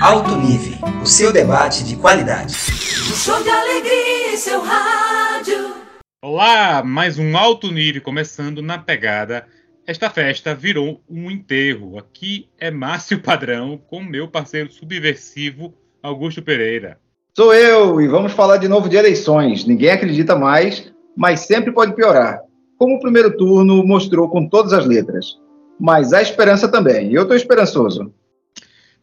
Alto nível, o seu debate de qualidade. Um show de alegria em seu rádio. Olá, mais um alto nível começando na pegada. Esta festa virou um enterro. Aqui é Márcio Padrão com meu parceiro subversivo Augusto Pereira. Sou eu e vamos falar de novo de eleições. Ninguém acredita mais, mas sempre pode piorar. Como o primeiro turno mostrou com todas as letras. Mas há esperança também. E eu estou esperançoso.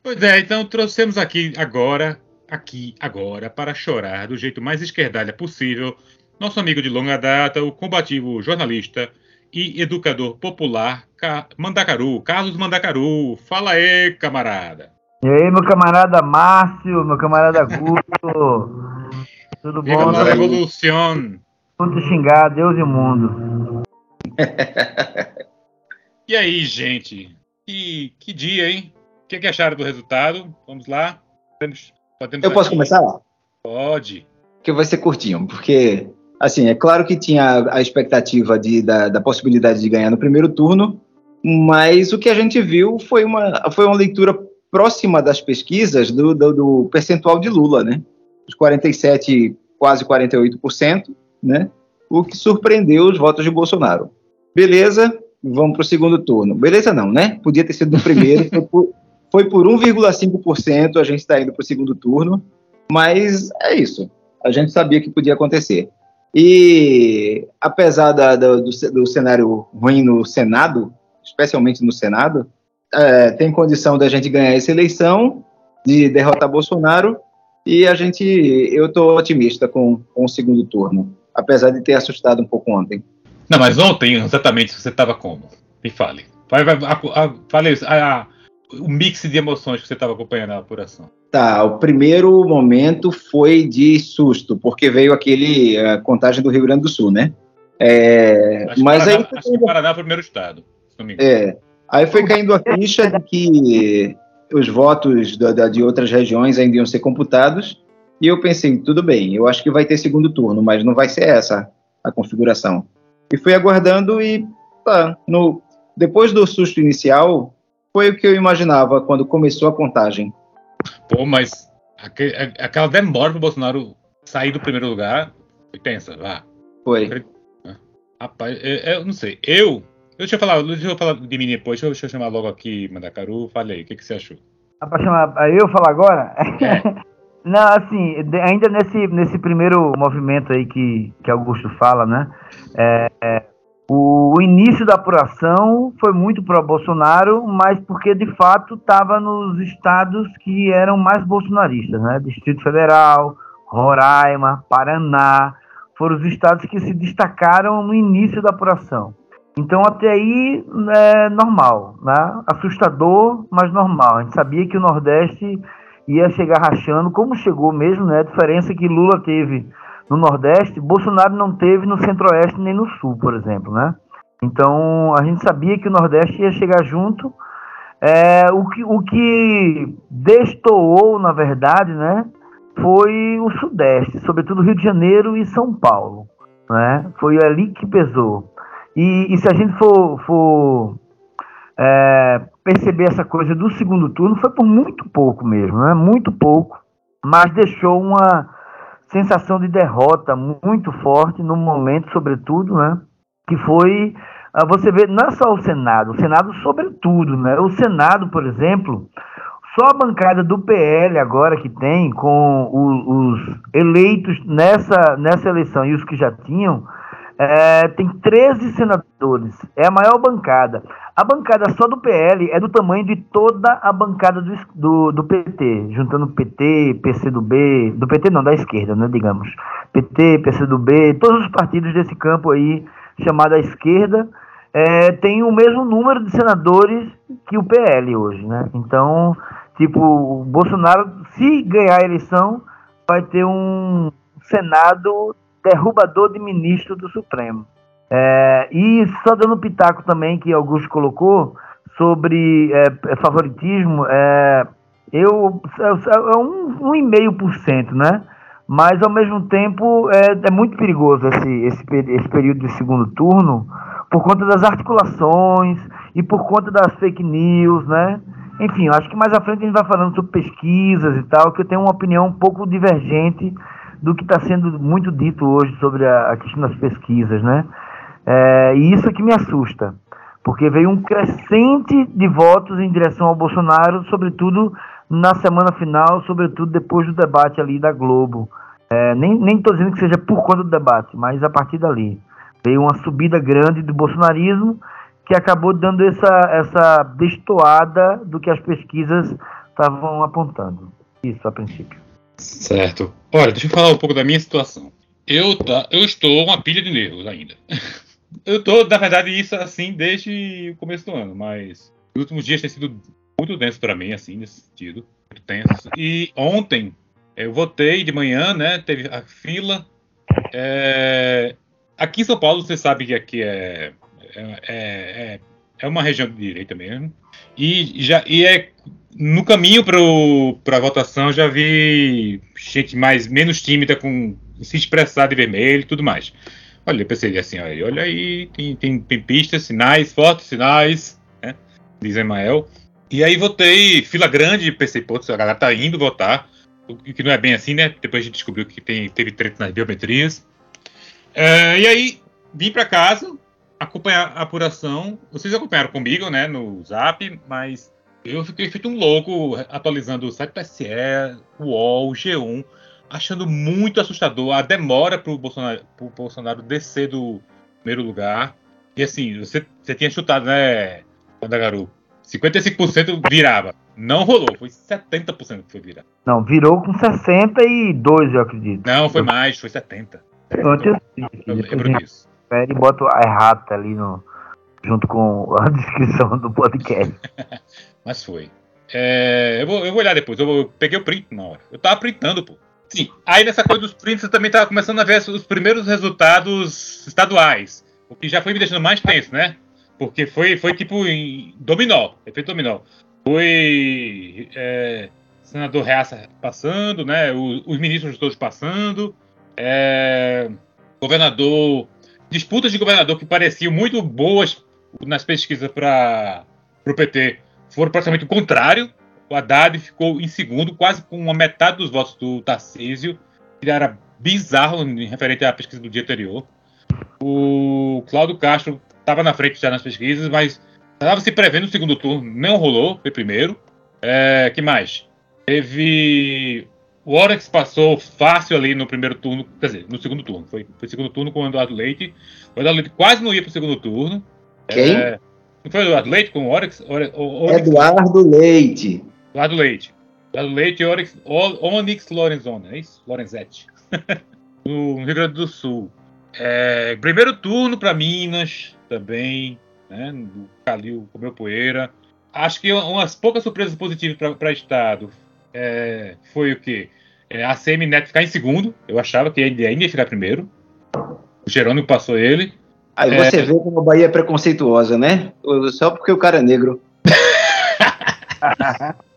Pois é, então trouxemos aqui agora, aqui agora, para chorar do jeito mais esquerdalha possível, nosso amigo de longa data, o combativo jornalista e educador popular Mandacaru, Carlos Mandacaru. Fala aí, camarada. E aí, meu camarada Márcio, meu camarada Guto. Tudo bom? Revolução. Muito xingar, Deus e o mundo. e aí, gente? Que, que dia, hein? O que, que acharam do resultado? Vamos lá. Podemos, podemos Eu posso aqui? começar? Pode. Que vai ser curtinho, porque, assim, é claro que tinha a expectativa de, da, da possibilidade de ganhar no primeiro turno, mas o que a gente viu foi uma, foi uma leitura próxima das pesquisas do, do, do percentual de Lula, né? Os 47, quase 48%, né? O que surpreendeu os votos de Bolsonaro. Beleza, vamos para o segundo turno. Beleza não, né? Podia ter sido no primeiro, foi por, foi por 1,5%, a gente está indo para o segundo turno, mas é isso. A gente sabia que podia acontecer. E apesar da, do, do, cenário ruim no Senado, especialmente no Senado, é, tem condição da gente ganhar essa eleição, de derrotar Bolsonaro, e a gente, eu estou otimista com, com o segundo turno, apesar de ter assustado um pouco ontem. Não, mas ontem, exatamente, você estava como? Me fale. Vai, vai, a, a, fale, a, o mix de emoções que você estava acompanhando a apuração? Tá, o primeiro momento foi de susto, porque veio aquele a contagem do Rio Grande do Sul, né? É, mas Paraná, aí acho que Paraná é o primeiro estado. É, aí foi caindo a ficha de que os votos da, da, de outras regiões ainda iam ser computados. E eu pensei, tudo bem, eu acho que vai ter segundo turno, mas não vai ser essa a configuração. E fui aguardando e tá, no, depois do susto inicial, foi o que eu imaginava quando começou a contagem. Pô, mas aquela demora para o Bolsonaro sair do primeiro lugar, pensa, vá. Foi. Rapaz, eu, eu, não sei. Eu. Deixa eu falar, deixa eu falar de mim depois. Deixa eu, deixa eu chamar logo aqui, Mandacaru. Falei, o que, que você achou? Ah, para chamar eu falar agora? É. não, assim, ainda nesse, nesse primeiro movimento aí que, que Augusto fala, né? É, é, o, início da apuração foi muito para Bolsonaro, mas porque de fato estava nos estados que eram mais bolsonaristas, né? Distrito Federal, Roraima, Paraná, foram os estados que se destacaram no início da apuração. Então até aí é normal, né? Assustador, mas normal. A gente sabia que o Nordeste ia chegar rachando, como chegou mesmo, né? A diferença que Lula teve no Nordeste, Bolsonaro não teve no Centro-Oeste nem no Sul, por exemplo, né? Então a gente sabia que o Nordeste ia chegar junto. É, o, que, o que destoou, na verdade, né, foi o Sudeste, sobretudo Rio de Janeiro e São Paulo. Né? Foi ali que pesou. E, e se a gente for, for é, perceber essa coisa do segundo turno, foi por muito pouco mesmo, né? muito pouco, mas deixou uma, sensação de derrota muito forte no momento, sobretudo, né? Que foi ah, você vê não é só o Senado, o Senado sobretudo, né? O Senado, por exemplo, só a bancada do PL agora que tem com os eleitos nessa nessa eleição e os que já tinham é, tem 13 senadores, é a maior bancada. A bancada só do PL é do tamanho de toda a bancada do, do, do PT, juntando PT, PCdoB, do PT não, da esquerda, né, digamos. PT, PCdoB, todos os partidos desse campo aí, chamado a esquerda, é, tem o mesmo número de senadores que o PL hoje, né? Então, tipo, o Bolsonaro, se ganhar a eleição, vai ter um Senado derrubador de ministro do Supremo. É, e só dando pitaco também que Augusto colocou sobre é, é favoritismo, é, eu é, é um, um e meio por cento, né? Mas ao mesmo tempo é, é muito perigoso esse, esse, esse período de segundo turno por conta das articulações e por conta das fake news, né? Enfim, acho que mais à frente a gente vai falando sobre pesquisas e tal, que eu tenho uma opinião um pouco divergente do que está sendo muito dito hoje sobre a, a questão das pesquisas, né? É, e isso que me assusta, porque veio um crescente de votos em direção ao Bolsonaro, sobretudo na semana final, sobretudo depois do debate ali da Globo. É, nem estou dizendo que seja por conta do debate, mas a partir dali. Veio uma subida grande do bolsonarismo que acabou dando essa, essa destoada do que as pesquisas estavam apontando. Isso, a princípio. Certo. Olha, deixa eu falar um pouco da minha situação. Eu, tá, eu estou uma pilha de nervos ainda. Eu estou, na verdade, isso assim desde o começo do ano, mas os últimos dias têm sido muito denso para mim, assim, nesse sentido. Muito tenso. E ontem eu votei de manhã, né? Teve a fila. É, aqui em São Paulo, você sabe que aqui é, é, é, é uma região de direita mesmo. E, já, e é no caminho para a votação já vi gente mais menos tímida com se expressar de vermelho e tudo mais. Olha, eu pensei assim, olha, olha aí, tem, tem, tem pistas, sinais, fortes sinais, né? Diz Emael. E aí votei, fila grande, pensei, pô, a galera tá indo votar. O que não é bem assim, né? Depois a gente descobriu que tem, teve treta nas biometrias. É, e aí, vim para casa, acompanhar a apuração. Vocês acompanharam comigo, né, no Zap, mas eu fiquei feito um louco atualizando o site PSE, o UOL, o G1, achando muito assustador a demora para o Bolsonaro, Bolsonaro descer do primeiro lugar. E assim, você, você tinha chutado, né, Andagaru? 55% virava. Não rolou, foi 70% que foi virar. Não, virou com 62, eu acredito. Não, foi mais, foi 70. Eu, eu, eu lembro disso e bota a errata ali no, junto com a descrição do podcast. Mas foi. É, eu, vou, eu vou olhar depois. Eu, eu, peguei o print na hora. Eu tava printando, pô. Sim. Aí nessa coisa dos prints eu também tava começando a ver os primeiros resultados estaduais. O que já foi me deixando mais tenso, né? Porque foi, foi tipo em dominó, efeito dominó. Foi é, senador Reaça passando, né? Os, os ministros todos passando. É, governador disputas de governador que pareciam muito boas nas pesquisas para o PT foram praticamente o contrário. O Haddad ficou em segundo, quase com uma metade dos votos do Tarcísio, que era bizarro em referente à pesquisa do dia anterior. O Cláudio Castro estava na frente já nas pesquisas, mas estava se prevendo no segundo turno, não rolou, foi primeiro. É, que mais? Teve o Orex passou fácil ali no primeiro turno, quer dizer, no segundo turno. Foi, foi segundo turno com o Eduardo Leite. O Eduardo Leite quase não ia para o segundo turno. Quem? É, não foi o Eduardo Leite com o Orex? Orex, Orex Eduardo Leite. Eduardo Leite. Eduardo Leite e Orex, Onyx Lorenzoni, é isso? Lorenzetti. no Rio Grande do Sul. É, primeiro turno para Minas também, né? O Calil comeu poeira. Acho que umas poucas surpresas positivas para Estado é, foi o quê? É, a CM Neto ficar em segundo. Eu achava que ele ainda ia ficar primeiro. O Jerônimo passou ele. Aí é... você vê como a Bahia é preconceituosa, né? Só porque o cara é negro.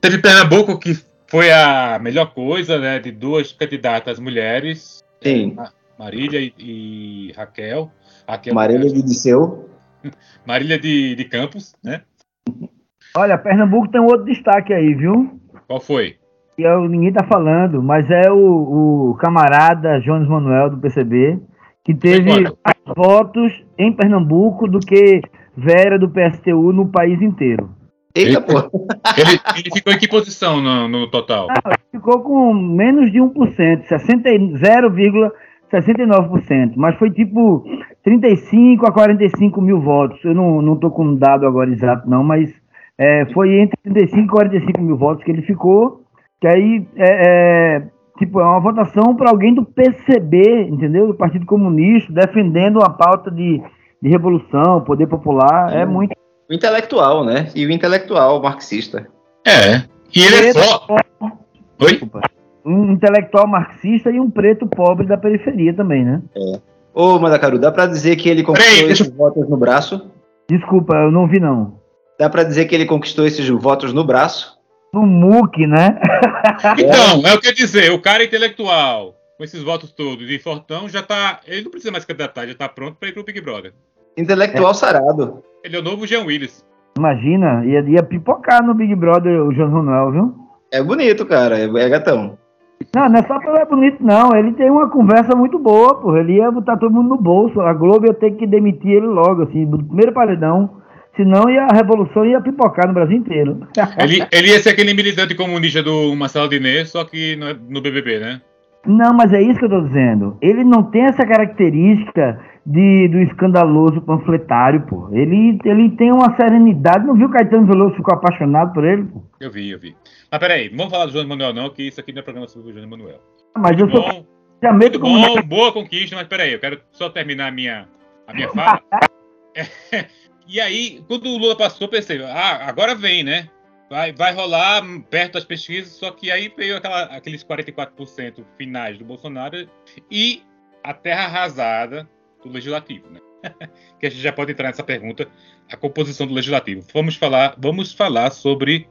Teve Pernambuco que foi a melhor coisa, né? De duas candidatas mulheres. Sim. Marília e, e Raquel. Raquel. Marília de Disseu. Marília de, de Campos, né? Olha, Pernambuco tem um outro destaque aí, viu? Qual foi? Que é, ninguém tá falando, mas é o, o camarada Jones Manuel do PCB, que teve mais votos em Pernambuco do que Vera do PSTU no país inteiro. Eita, pô. Ele, ele, ficou em que posição no, no total? Não, ficou com menos de 1%, 0,69%. Mas foi tipo 35 a 45 mil votos. Eu não, não tô com um dado agora exato, não, mas é, foi entre 35 e 45 mil votos que ele ficou, que aí é, é tipo, é uma votação para alguém do PCB, entendeu? Do Partido Comunista, defendendo uma pauta de, de revolução, poder popular, é muito... O intelectual, né? E o intelectual marxista. É, e ele é só... Oi? Desculpa. Um intelectual marxista e um preto pobre da periferia também, né? É. Ô, Mandacaru, dá para dizer que ele conquistou esses votos no braço? Desculpa, eu não vi não. Dá para dizer que ele conquistou esses votos no braço? No MUC, né? então, é o que eu dizer, o cara intelectual, com esses votos todos, e Fortão já tá. Ele não precisa mais candidatar, já tá pronto para ir pro Big Brother. Intelectual é. sarado. Ele é o novo Jean Willis. Imagina, ia, ia pipocar no Big Brother o João Manuel, viu? É bonito, cara. É, é gatão. Não, não é só pelo é bonito, não. Ele tem uma conversa muito boa, pô. Ele ia botar todo mundo no bolso. A Globo ia ter que demitir ele logo, assim, do primeiro paredão. Senão ia, a revolução ia pipocar no Brasil inteiro. Ele, ele ia ser aquele militante comunista do Marcelo Diné, só que no, no BBB, né? Não, mas é isso que eu tô dizendo. Ele não tem essa característica de, do escandaloso panfletário, pô. Ele, ele tem uma serenidade. Não viu o Caetano Veloso ficou apaixonado por ele, pô? Eu vi, eu vi. Mas peraí, não vamos falar do João Manuel, não, que isso aqui não é programa sobre o João Manuel. Mas eu sou. Chamei muito bom, boa conquista, mas peraí, eu quero só terminar a minha, a minha fala. É, e aí, quando o Lula passou, pensei, ah, agora vem, né? Vai, vai rolar perto das pesquisas, só que aí veio aquela, aqueles 44% finais do Bolsonaro e a terra arrasada do legislativo, né? que a gente já pode entrar nessa pergunta, a composição do legislativo. Vamos falar, vamos falar sobre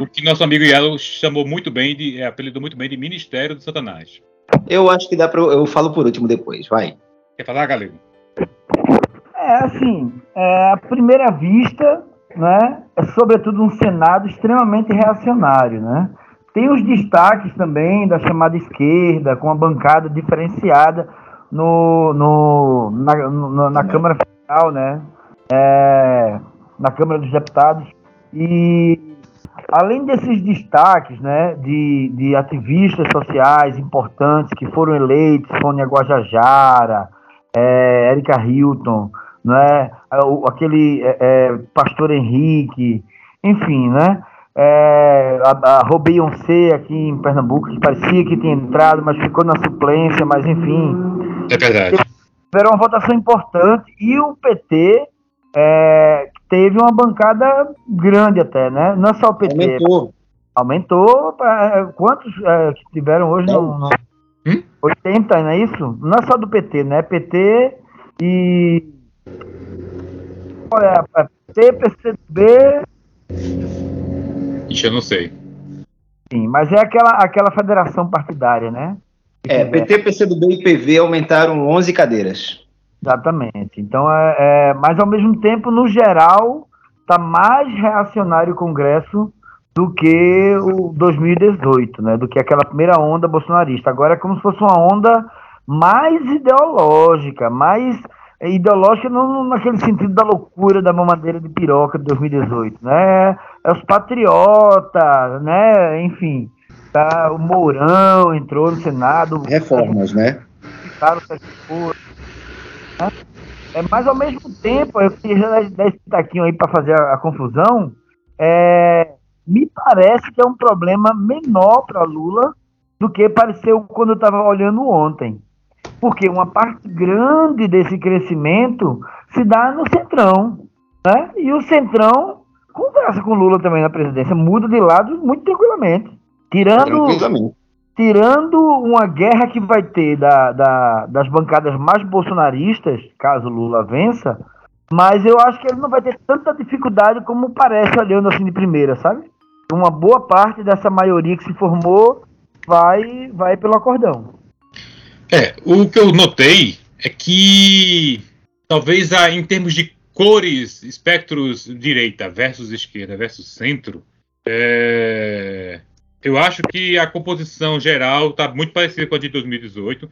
o que nosso amigo Yelo chamou muito bem de, é, apelidou muito bem de Ministério do Satanás. Eu acho que dá pra. Eu falo por último depois, vai. Quer falar, Galego? É assim, é, à primeira vista, né, é sobretudo um Senado extremamente reacionário, né? Tem os destaques também da chamada esquerda, com a bancada diferenciada no, no, na, no- na Câmara Federal, né? É, na Câmara dos Deputados. E além desses destaques, né, de, de ativistas sociais importantes que foram eleitos, Sônia Guajajara, é, Érica Hilton, né, o- aquele é, é, Pastor Henrique, enfim, né, é, a, a Beyoncé aqui em Pernambuco, que parecia que tinha entrado, mas ficou na suplência, mas enfim, É verdade. tiveram uma votação importante e o PT é, teve uma bancada grande até, né? Não é só o PT, Aumentou. aumentou pra, quantos é, que tiveram hoje? No, no, Hum? 80, não é isso? Não é só do PT, né? PT e. Olha, é PT, PCB, Ixi, eu não sei. sim, mas é aquela, aquela federação partidária, né? É, PT, PCdoB e PV aumentaram 11 cadeiras. Exatamente. Então, é, é- mas ao mesmo tempo, no geral, está mais reacionário o Congresso do que o 2018, né? Do que aquela primeira onda bolsonarista. Agora é como se fosse uma onda mais ideológica, mais é, ideológica não naquele sentido da loucura da mamadeira de piroca de 2018, né? É os patriotas, né? Enfim, tá, o Mourão entrou no Senado, Reformas, né? Né? É, mas ao mesmo tempo, eu queria dar esse taquinho aí para fazer a, a confusão. é, me parece que é um problema menor para Lula do que pareceu quando eu estava olhando ontem. Porque uma parte grande desse crescimento se dá no Centrão. Né? E o Centrão conversa com Lula também na presidência, muda de lado muito tranquilamente. Tirando Tranquilamente. tirando uma guerra que vai ter da, da- das bancadas mais bolsonaristas, caso Lula vença, mas eu acho que ele não vai ter tanta dificuldade como parece olhando assim de primeira, sabe? Uma boa parte dessa maioria que se formou vai, vai pelo acordão. É, o que eu notei é que talvez a, em termos de cores, espectros direita versus esquerda versus centro, é, eu acho que a composição geral está muito parecida com a de 2018,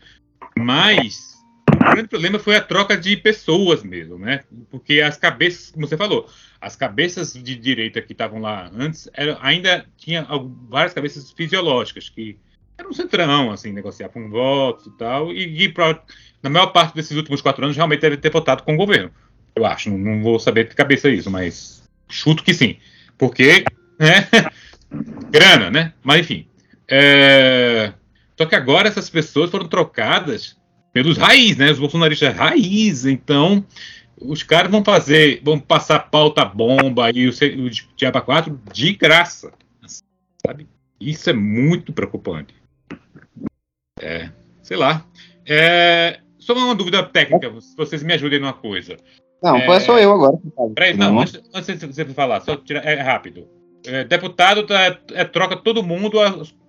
mas o grande problema foi a troca de pessoas mesmo, né? Porque as cabeças, como você falou, as cabeças de direita que estavam lá antes eram, ainda tinha várias cabeças fisiológicas que era um centrão, assim, negociar com votos e tal, e, e pra- na maior parte desses últimos quatro anos realmente deve ter votado com o governo. Eu acho, não, não vou saber de cabeça isso, mas chuto que sim. Porque, né? Grana, né? Mas enfim. É, Só que agora essas pessoas foram trocadas pelos raiz, né? Os bolsonaristas raiz. Então, os caras vão fazer, vão passar pauta bomba e o, o Diaba 4 de graça. Sabe? Isso é muito preocupante. É, sei lá. É, só uma dúvida técnica, se vocês me ajudem numa coisa. Não, É. é... sou eu agora. Peraí, não, antes, antes de você falar, só tirar, é rápido. É, deputado tá- é, troca todo mundo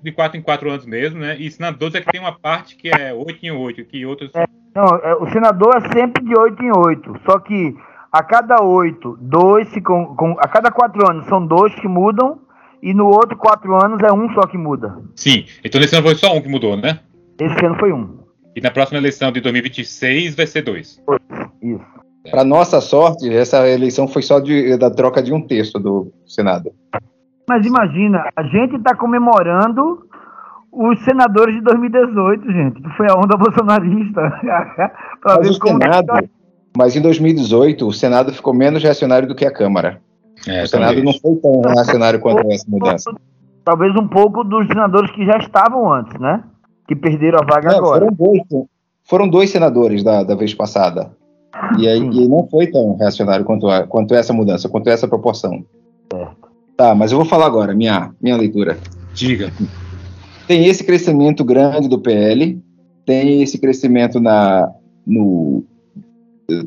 de 4 em 4 anos mesmo, né? E senadores é que tem uma parte que é 8 em 8, que outros. Não, é, o senador é sempre de 8 em 8, só que a cada oito, dois se com, com, a cada quatro anos são dois que mudam e no outro quatro anos é um só que muda. Sim, então nesse ano foi só um que mudou, né? Esse ano foi um. E na próxima eleição de 2026 vai ser dois. Isso. Para nossa sorte, essa eleição foi só de, da troca de um terço do Senado. Mas imagina, a gente está comemorando os senadores de 2018, gente, que foi a onda bolsonarista. pra mas, ver o como Senado, tá... mas em 2018, o Senado ficou menos reacionário do que a Câmara. É, o Senado talvez. não foi tão reacionário quanto essa mudança. Talvez um pouco dos senadores que já estavam antes, né? Que perderam a vaga agora. Foram dois, foram dois senadores da, da vez passada. E aí e não foi tão reacionário quanto, a, quanto essa mudança, quanto essa proporção. Certo. Tá, mas eu vou falar agora, minha, minha leitura. Diga. Tem esse crescimento grande do PL, tem esse crescimento na, no,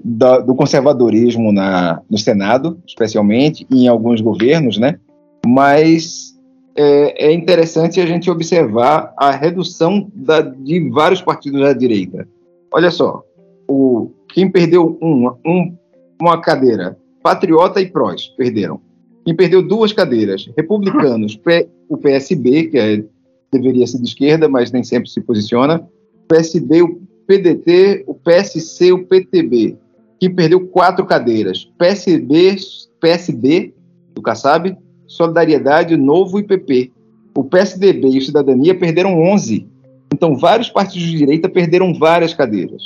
da, do conservadorismo na, no Senado, especialmente, e em alguns governos, né? Mas é, é interessante a gente observar a redução da, de vários partidos da direita. Olha só, o, quem perdeu um, um, uma cadeira, Patriota e Prós, perderam. Quem perdeu duas cadeiras, republicanos, o PSB, que é, deveria ser de esquerda, mas nem sempre se posiciona, o PSB, o PDT, o PSC, o PTB, que perdeu quatro cadeiras, PSB, PSD, do Kassab, Solidariedade, Novo e PP. O PSDB e o Cidadania perderam 11. Então, vários partidos de direita perderam várias cadeiras.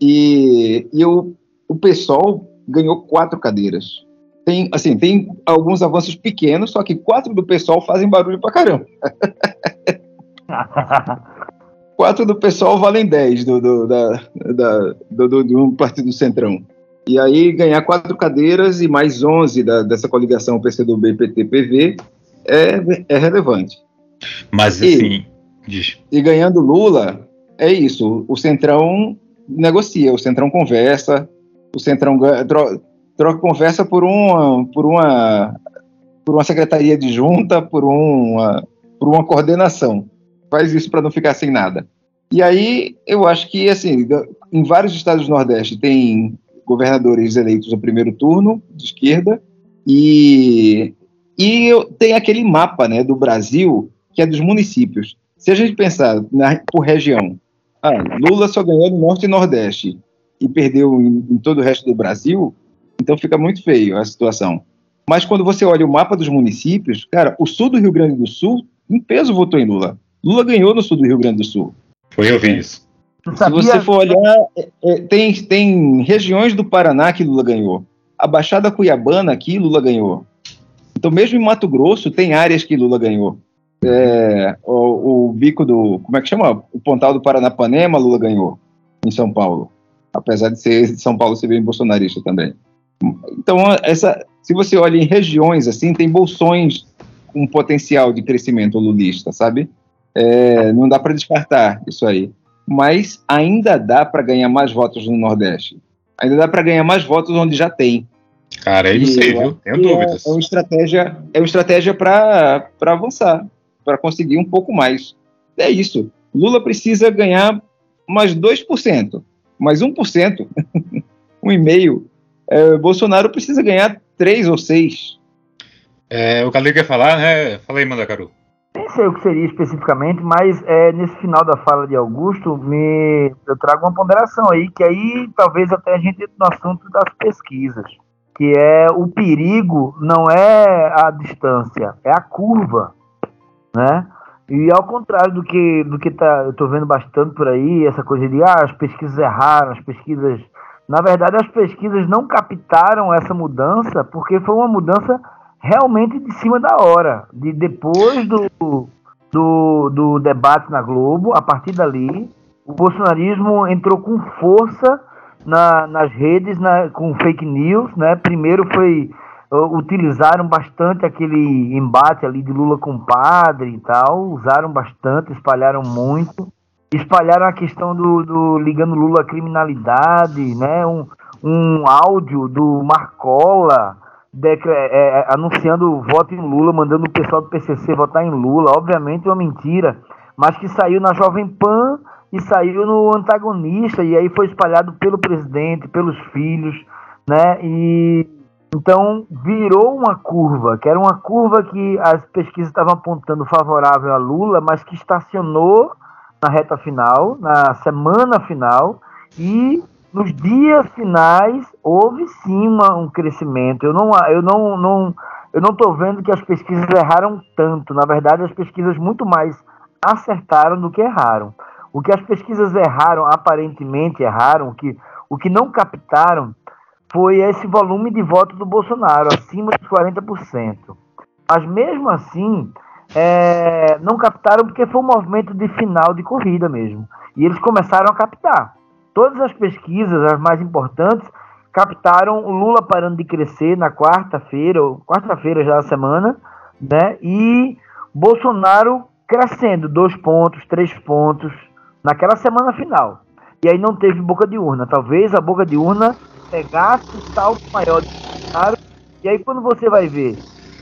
E, e o, o PSOL ganhou quatro cadeiras tem, assim, tem alguns avanços pequenos, só que quatro do pessoal fazem barulho pra caramba. quatro do pessoal valem dez do, do, da, da, do, do, do partido centrão. E aí ganhar quatro cadeiras e mais onze da, dessa coligação PCdoB, PT, PV é, é relevante. Mas assim, e, e ganhando Lula, é isso. O Centrão negocia, o Centrão conversa, o Centrão troca conversa por uma, por uma, por uma secretaria de junta, por uma, por uma coordenação. Faz isso para não ficar sem nada. E aí eu acho que assim, em vários estados do Nordeste tem governadores eleitos no primeiro turno de esquerda e e tem aquele mapa, né, do Brasil que é dos municípios. Se a gente pensar na, por região, ah, Lula só ganhou no Norte e Nordeste e perdeu em, em todo o resto do Brasil, então fica muito feio a situação. Mas quando você olha o mapa dos municípios, cara, o sul do Rio Grande do Sul, em peso, votou em Lula. Lula ganhou no sul do Rio Grande do Sul. Foi eu vi isso. Se você for olhar, é, é, tem, tem regiões do Paraná que Lula ganhou. A Baixada Cuiabana aqui, Lula ganhou. Então, mesmo em Mato Grosso, tem áreas que Lula ganhou. É, o, o, bico do. Como é que chama? O Pontal do Paranapanema, Lula ganhou em São Paulo. Apesar de ser São Paulo ser bem bolsonarista também. Então, essa, se você olha em regiões assim, tem bolsões com potencial de crescimento lulista, sabe? É, não dá para descartar isso aí. Mas ainda dá para ganhar mais votos no Nordeste. Ainda dá para ganhar mais votos onde já tem. Cara, aí não sei, viu? Tenho é, dúvidas. É uma estratégia, é uma estratégia para avançar, para conseguir um pouco mais. É isso. Lula precisa ganhar mais 2%, mais 1%, 1,5%, é, Bolsonaro precisa ganhar três ou seis. É, o Calil quer falar, né? Fala aí, Mandacaru. Sei o que seria especificamente, mas é, nesse final da fala de Augusto, me, eu trago uma ponderação aí, que aí talvez até a gente entre no assunto das pesquisas, que é o perigo não é a distância, é a curva, né? E ao contrário do que, do que tá, eu estou vendo bastante por aí, essa coisa de ah, as pesquisas erraram, as pesquisas na verdade, as pesquisas não captaram essa mudança porque foi uma mudança realmente de cima da hora. De depois do, do, do debate na Globo, a partir dali, o bolsonarismo entrou com força na, nas redes, na, com fake news. Né? Primeiro foi utilizaram bastante aquele embate ali de Lula com padre e tal, usaram bastante, espalharam muito espalharam a questão do, do ligando Lula à criminalidade, né? Um, um áudio do Marcola é, é, anunciando voto em Lula, mandando o pessoal do PCC votar em Lula. Obviamente uma mentira, mas que saiu na Jovem Pan e saiu no antagonista e aí foi espalhado pelo presidente, pelos filhos, né? E então virou uma curva, que era uma curva que as pesquisas estavam apontando favorável a Lula, mas que estacionou na reta final, na semana final, e nos dias finais houve sim uma, um crescimento. Eu não, eu não, não, eu não estou vendo que as pesquisas erraram tanto. Na verdade, as pesquisas muito mais acertaram do que erraram. O que as pesquisas erraram, aparentemente erraram, que, o que não captaram foi esse volume de voto do Bolsonaro, acima dos 40%. Mas mesmo assim, é, não captaram porque foi um movimento de final de corrida mesmo. E eles começaram a captar. Todas as pesquisas, as mais importantes, captaram o Lula parando de crescer na quarta-feira, quarta-feira já da semana, né? E Bolsonaro crescendo dois pontos, três pontos naquela semana final. E aí não teve boca de urna. Talvez a boca de urna pegasse o salto maior do Bolsonaro. E aí quando você vai ver,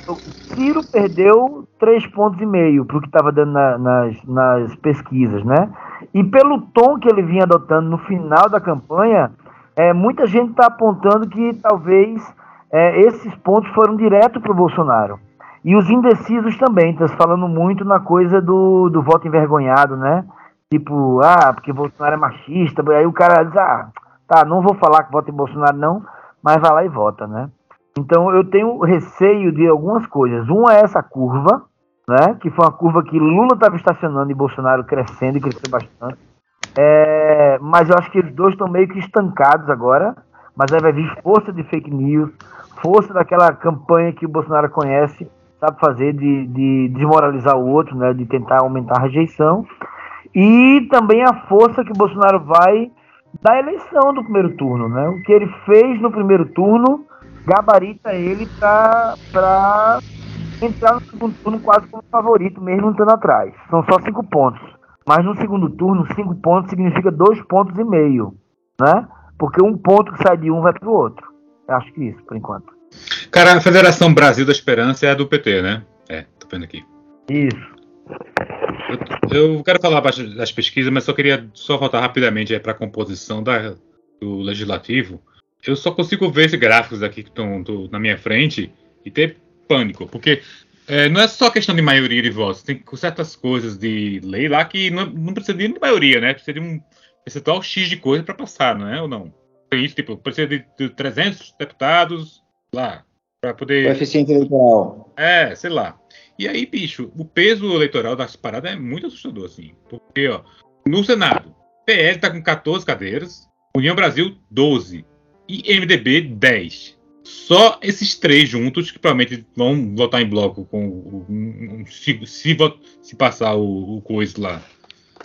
o Ciro perdeu três pontos e meio para o que estava dando na, nas, nas pesquisas, né? E pelo tom que ele vinha adotando no final da campanha, é, muita gente está apontando que talvez é, esses pontos foram direto para o Bolsonaro. E os indecisos também, está falando muito na coisa do, do voto envergonhado, né? Tipo, ah, porque Bolsonaro é machista, aí o cara diz, ah, tá, não vou falar que vota em Bolsonaro não, mas vai lá e vota, né? Então eu tenho receio de algumas coisas. Uma é essa curva, né? Que foi uma curva que Lula estava estacionando e Bolsonaro crescendo e cresceu bastante. É, mas eu acho que os dois estão meio que estancados agora. Mas aí vai vir força de fake news, força daquela campanha que o Bolsonaro conhece, sabe fazer de, de desmoralizar o outro, né? De tentar aumentar a rejeição. E também a força que o Bolsonaro vai da eleição do primeiro turno, né? O que ele fez no primeiro turno gabarita ele para entrar no segundo turno quase como favorito, mesmo estando atrás. São só cinco pontos. Mas no segundo turno, cinco pontos significa dois pontos e meio, né? Porque um ponto que sai de um vai para o outro. Eu acho que isso, por enquanto. Cara, a Federação Brasil da Esperança é a do PT, né? É, tô vendo aqui. Isso. Eu, eu quero falar das pesquisas, mas só queria só voltar rapidamente para a composição da, do legislativo. Eu só consigo ver esses gráficos aqui que estão na minha frente e ter pânico, porque é, não é só questão de maioria de votos, tem certas coisas de lei lá que não, não precisa de maioria, né? Precisa de um percentual X de coisa para passar, não é? Ou não? Tem isso, tipo, precisa de, de 300 deputados lá, para poder. Coeficiente eleitoral. É, sei lá. E aí, bicho, o peso eleitoral das paradas é muito assustador, assim. Porque, ó, no Senado, PL tá com 14 cadeiras, União Brasil, 12. E MDB, 10 só esses três juntos, que provavelmente vão votar em bloco com o, um, se, se, se, passar o, o coisa lá.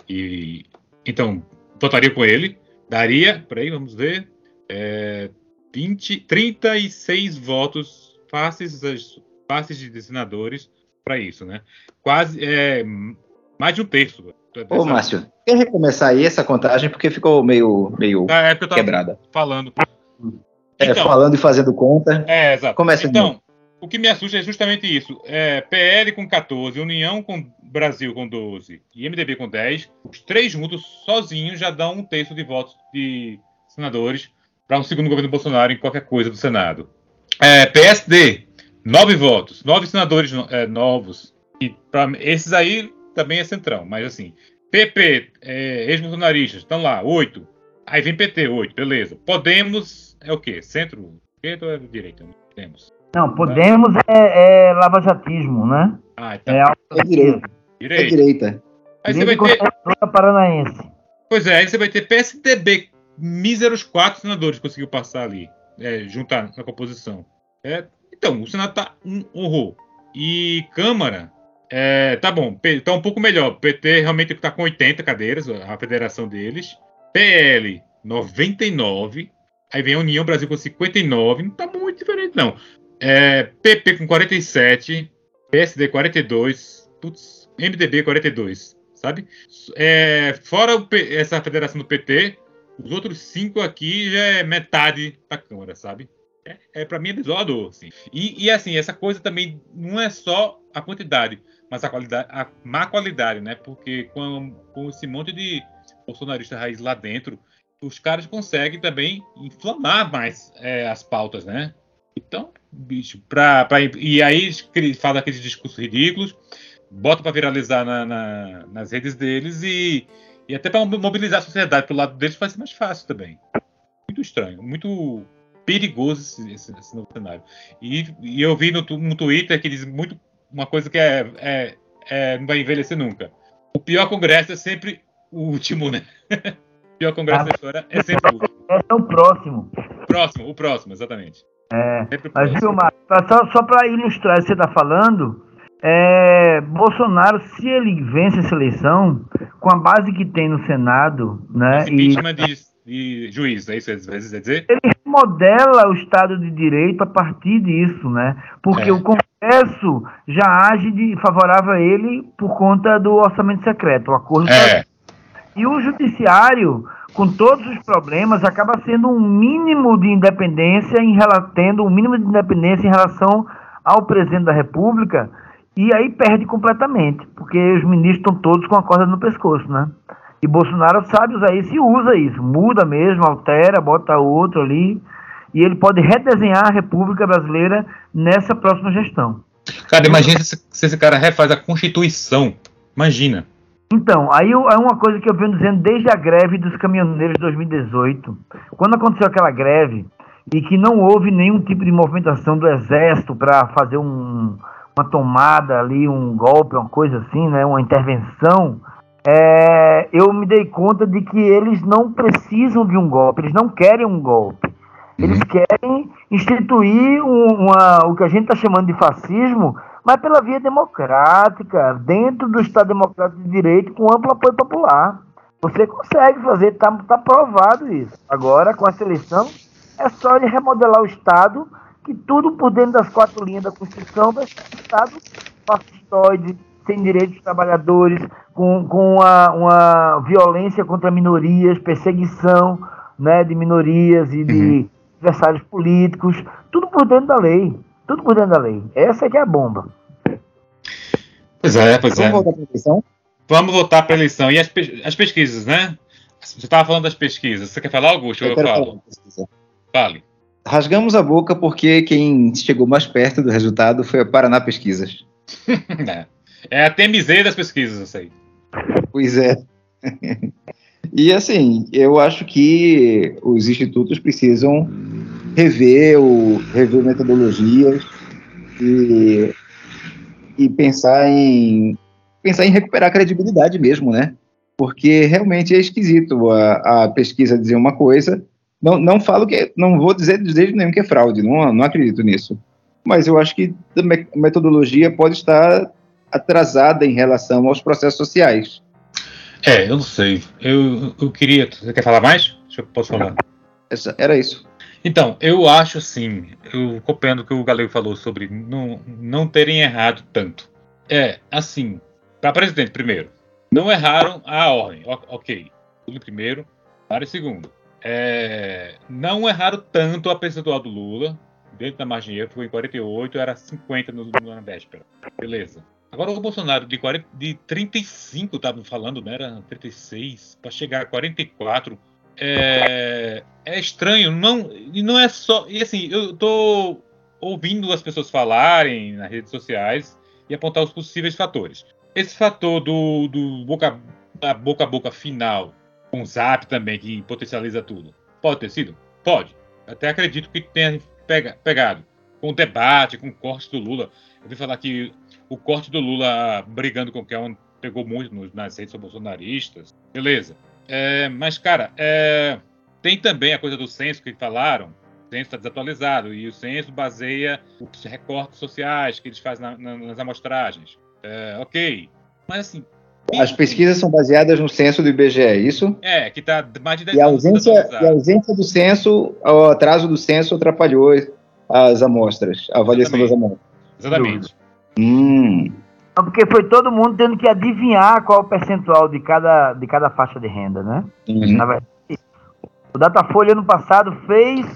E, então, votaria com ele. Daria, peraí, vamos ver. É, 20, 36 votos fáceis, fáceis de senadores para isso, né? Quase é, mais de um terço. Ô, Márcio, quer recomeçar aí essa contagem porque ficou meio, meio ah, é quebrada. Falando. É, então, falando e fazendo conta. É, exato. Começa então, o que me assusta é justamente isso. É, PL com 14, União com Brasil com 12 e MDB com 10. Os três juntos, sozinhos, já dão um terço de votos de senadores para um segundo governo Bolsonaro em qualquer coisa do Senado. É, PSD, nove votos, nove senadores é, novos. E para esses aí também é centrão, mas assim. PP, é, ex-bolsonaristas, estão lá, oito. Aí vem PT, oito, beleza. Podemos é o quê? Centro, esquerda ou é direita? Podemos. Não, Podemos é, é lavajatismo, né? Ah, então. É, é direita. Direita. É direita. Aí você vai ter. Paranaense. Pois é, aí você vai ter PSDB, míseros quatro senadores conseguiu passar ali, é, juntar na composição. É, então, o Senado tá um horror. E Câmara, é, tá bom, tá um pouco melhor. PT realmente está com 80 cadeiras, a federação deles. PL, 99. Aí vem a União Brasil com 59. Não tá muito diferente, não. É, PP com 47. PSD 42. Putz, MDB 42. Sabe? É, fora o, essa federação do PT, os outros cinco aqui já é metade da Câmara, sabe? É, é para mim é desolador, assim. E, e, assim, essa coisa também não é só a quantidade, mas a qualidade, a má qualidade, né? Porque com, com esse monte de bolsonarista raiz lá dentro, os caras conseguem também inflamar mais é, as pautas, né? Então, bicho, pra, pra, e aí fala aqueles discursos ridículos, bota para viralizar na, na, nas redes deles e, e até para mobilizar a sociedade pro lado deles vai ser mais fácil também. Muito estranho, muito perigoso esse, esse, esse novo cenário. E, e, eu vi no, no Twitter que diz muito uma coisa que é, é, é, não vai envelhecer nunca. O pior congresso é sempre o último, né? o pior congresso da história é sempre o último. É o próximo. Próximo, o próximo, exatamente. É, mas, Vilmar, só, só para ilustrar o que você está falando, é, Bolsonaro, se ele vence essa eleição, com a base que tem no Senado, né? Esse impeachment e, de, de juiz, é isso que às vezes dizer? Ele modela o Estado de Direito a partir disso, né? Porque é. o Congresso já age de, favorável a ele por conta do orçamento secreto, o acordo. É. E o Judiciário com todos os problemas, acaba sendo um mínimo de independência em tendo um mínimo de independência em relação ao presidente da República e aí perde completamente, porque os ministros estão todos com a corda no pescoço, né? E Bolsonaro sabe usar isso e usa isso, muda mesmo, altera, bota outro ali, e ele pode redesenhar a República Brasileira nessa próxima gestão. Cara, imagina se, se esse cara refaz a Constituição. Imagina. Então, aí é uma coisa que eu venho dizendo desde a greve dos caminhoneiros de 2018. Quando aconteceu aquela greve e que não houve nenhum tipo de movimentação do exército para fazer um, uma tomada ali, um golpe, uma coisa assim, né, uma intervenção, é, eu me dei conta de que eles não precisam de um golpe, eles não querem um golpe. Eles uhum. querem instituir uma, o que a gente está chamando de fascismo, mas pela via democrática, dentro do Estado Democrático de Direito, com amplo apoio popular. Você consegue fazer, está tá provado isso. Agora, com essa eleição, é só ele remodelar o Estado, que tudo por dentro das quatro linhas da Constituição vai ser um Estado fascistoide, sem direitos dos trabalhadores, com, com uma, uma violência contra minorias, perseguição né, de minorias e de uhum. adversários políticos, tudo por dentro da lei. Tudo por dentro da lei. Essa é que é a bomba. Pois é, pois Vamos é. Voltar para eleição? Vamos voltar para a eleição. E as, as pesquisas, né? Você estava falando das pesquisas. Você quer falar, Augusto? Eu, eu falo. Fale. Rasgamos a boca porque quem chegou mais perto do resultado foi a Paraná Pesquisas. é. é a TMZ das pesquisas, eu sei. Pois é. e assim, eu acho que os institutos precisam rever, o, rever metodologias e, e pensar em pensar em recuperar a credibilidade mesmo, né? Porque realmente é esquisito a, a pesquisa dizer uma coisa. Não, não falo que não vou dizer de jeito nenhum que é fraude, não, não acredito nisso. Mas eu acho que a metodologia pode estar atrasada em relação aos processos sociais. É, eu não sei. Eu, eu queria. Você quer falar mais? Deixa eu posso falar. Era isso. Então, eu acho assim, eu copiando o que o Galego falou sobre não, não terem errado tanto. É, assim, para presidente, primeiro, não erraram a ordem, ok. Tudo primeiro, para segundo. É, não erraram tanto a percentual do Lula, dentro da margem erro, foi em 48, era 50 no, na véspera. Beleza. Agora o Bolsonaro de, 40, de 35, estavam falando, né? Era 36, para chegar a 44 é, é estranho, não, e não é só. E assim, eu tô ouvindo as pessoas falarem nas redes sociais e apontar os possíveis fatores. Esse fator do, do boca, da boca a boca final, com o zap também, que potencializa tudo, pode ter sido? Pode. Até acredito que tenha pega, pegado. Com o debate, com o corte do Lula. Eu vi falar que o corte do Lula brigando com Kelman pegou muito nas redes bolsonaristas. Beleza. É, mas, cara, é, tem também a coisa do censo que falaram. O censo está desatualizado e o censo baseia os recortes sociais que eles fazem na, na, nas amostragens. É, ok. Mas, assim. As pesquisas são baseadas no censo do IBGE, é isso? É, que está mais de 10 e a ausência, E a ausência do censo, o atraso do censo atrapalhou as amostras, a avaliação Exatamente. das amostras. Exatamente. Hum. Porque foi todo mundo tendo que adivinhar qual o percentual de cada, de cada faixa de renda, né? Uhum. Na verdade, o Datafolha, ano passado, fez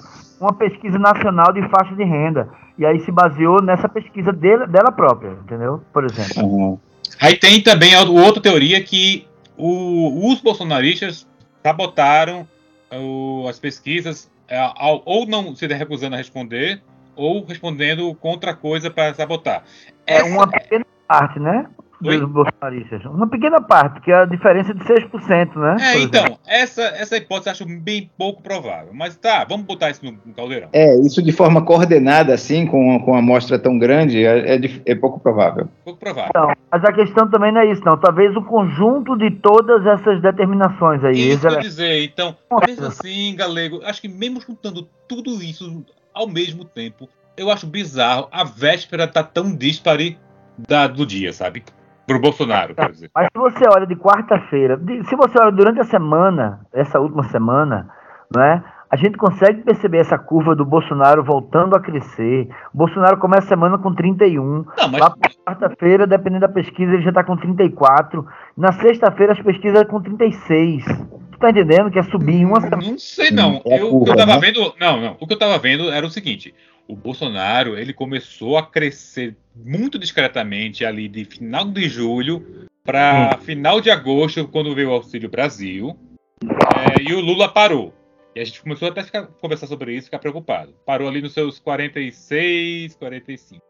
uma pesquisa nacional de faixa de renda. E aí se baseou nessa pesquisa dele, dela própria, entendeu? Por exemplo. Uhum. Aí tem também a outra teoria que o, os bolsonaristas sabotaram o, as pesquisas é, ao, ou não se recusando a responder, ou respondendo contra coisa para sabotar. É uma pequena parte, né? Oi? Dos bolsonaristas. Uma pequena parte, que é a diferença de 6%, né? É, então, exemplo. essa, essa hipótese eu acho bem pouco provável. Mas tá, vamos botar isso no, no caldeirão. É, isso de forma coordenada, assim, com, com uma amostra tão grande, é, é é pouco provável. Pouco provável. Então, mas a questão também não é isso, não. Talvez o conjunto de todas essas determinações aí. Isso que eu dizer, então, mesmo assim, Galego, acho que mesmo juntando tudo isso ao mesmo tempo, eu acho bizarro a véspera tá tão dispare da, do dia, sabe? Pro Bolsonaro, quer dizer. Mas se você olha de quarta-feira, se você olha durante a semana, essa última semana, não é? A gente consegue perceber essa curva do Bolsonaro voltando a crescer. O Bolsonaro começa a semana com 31. Não, mas Lá para quarta-feira, dependendo da pesquisa, ele já está com 34. Na sexta-feira, as pesquisas com 36. Tu tá entendendo que é subir em uma semana? Não sei não. É eu, o que curva, eu tava né? vendo, não, não. O que eu tava vendo era o seguinte: o Bolsonaro ele começou a crescer muito discretamente ali de final de julho para final de agosto, quando veio o Auxílio Brasil, é, e o Lula parou. E a gente começou até a conversar sobre isso, ficar preocupado. Parou ali nos seus 46, 45.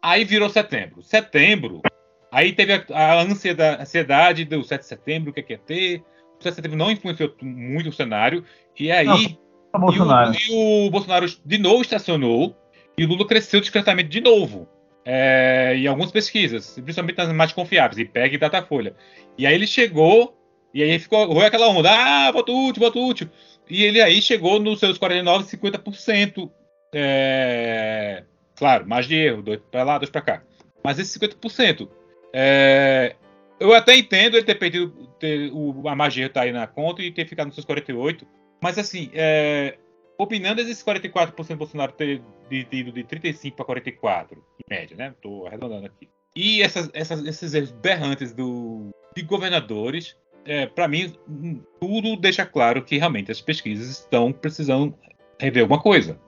Aí virou setembro. Setembro, aí teve a, a ansiedade, ansiedade do 7 de setembro, o que é que ia ter. O 7 de setembro não influenciou muito o cenário. E aí. Não, e, o, Bolsonaro. e o Bolsonaro de novo estacionou. E o Lula cresceu discretamente de novo. É, em algumas pesquisas, principalmente nas mais confiáveis, IPEG e Datafolha. E aí ele chegou, e aí ficou foi aquela onda, ah, voto útil, voto útil. E ele aí chegou nos seus 49, 50%. É, claro, mais de erro, dois para lá, dois para cá. Mas esse 50%. É, eu até entendo ele ter perdido, ter, o, a magia tá aí na conta e ter ficado nos seus 48. Mas assim, é, opinando esses 44% Bolsonaro ter de- de de 35 para 44, em média, né? Tô arredondando aqui. E essas, essas- esses erros berrantes do, de governadores, é, para mim, hum, tudo deixa claro que realmente as pesquisas estão precisando rever alguma coisa.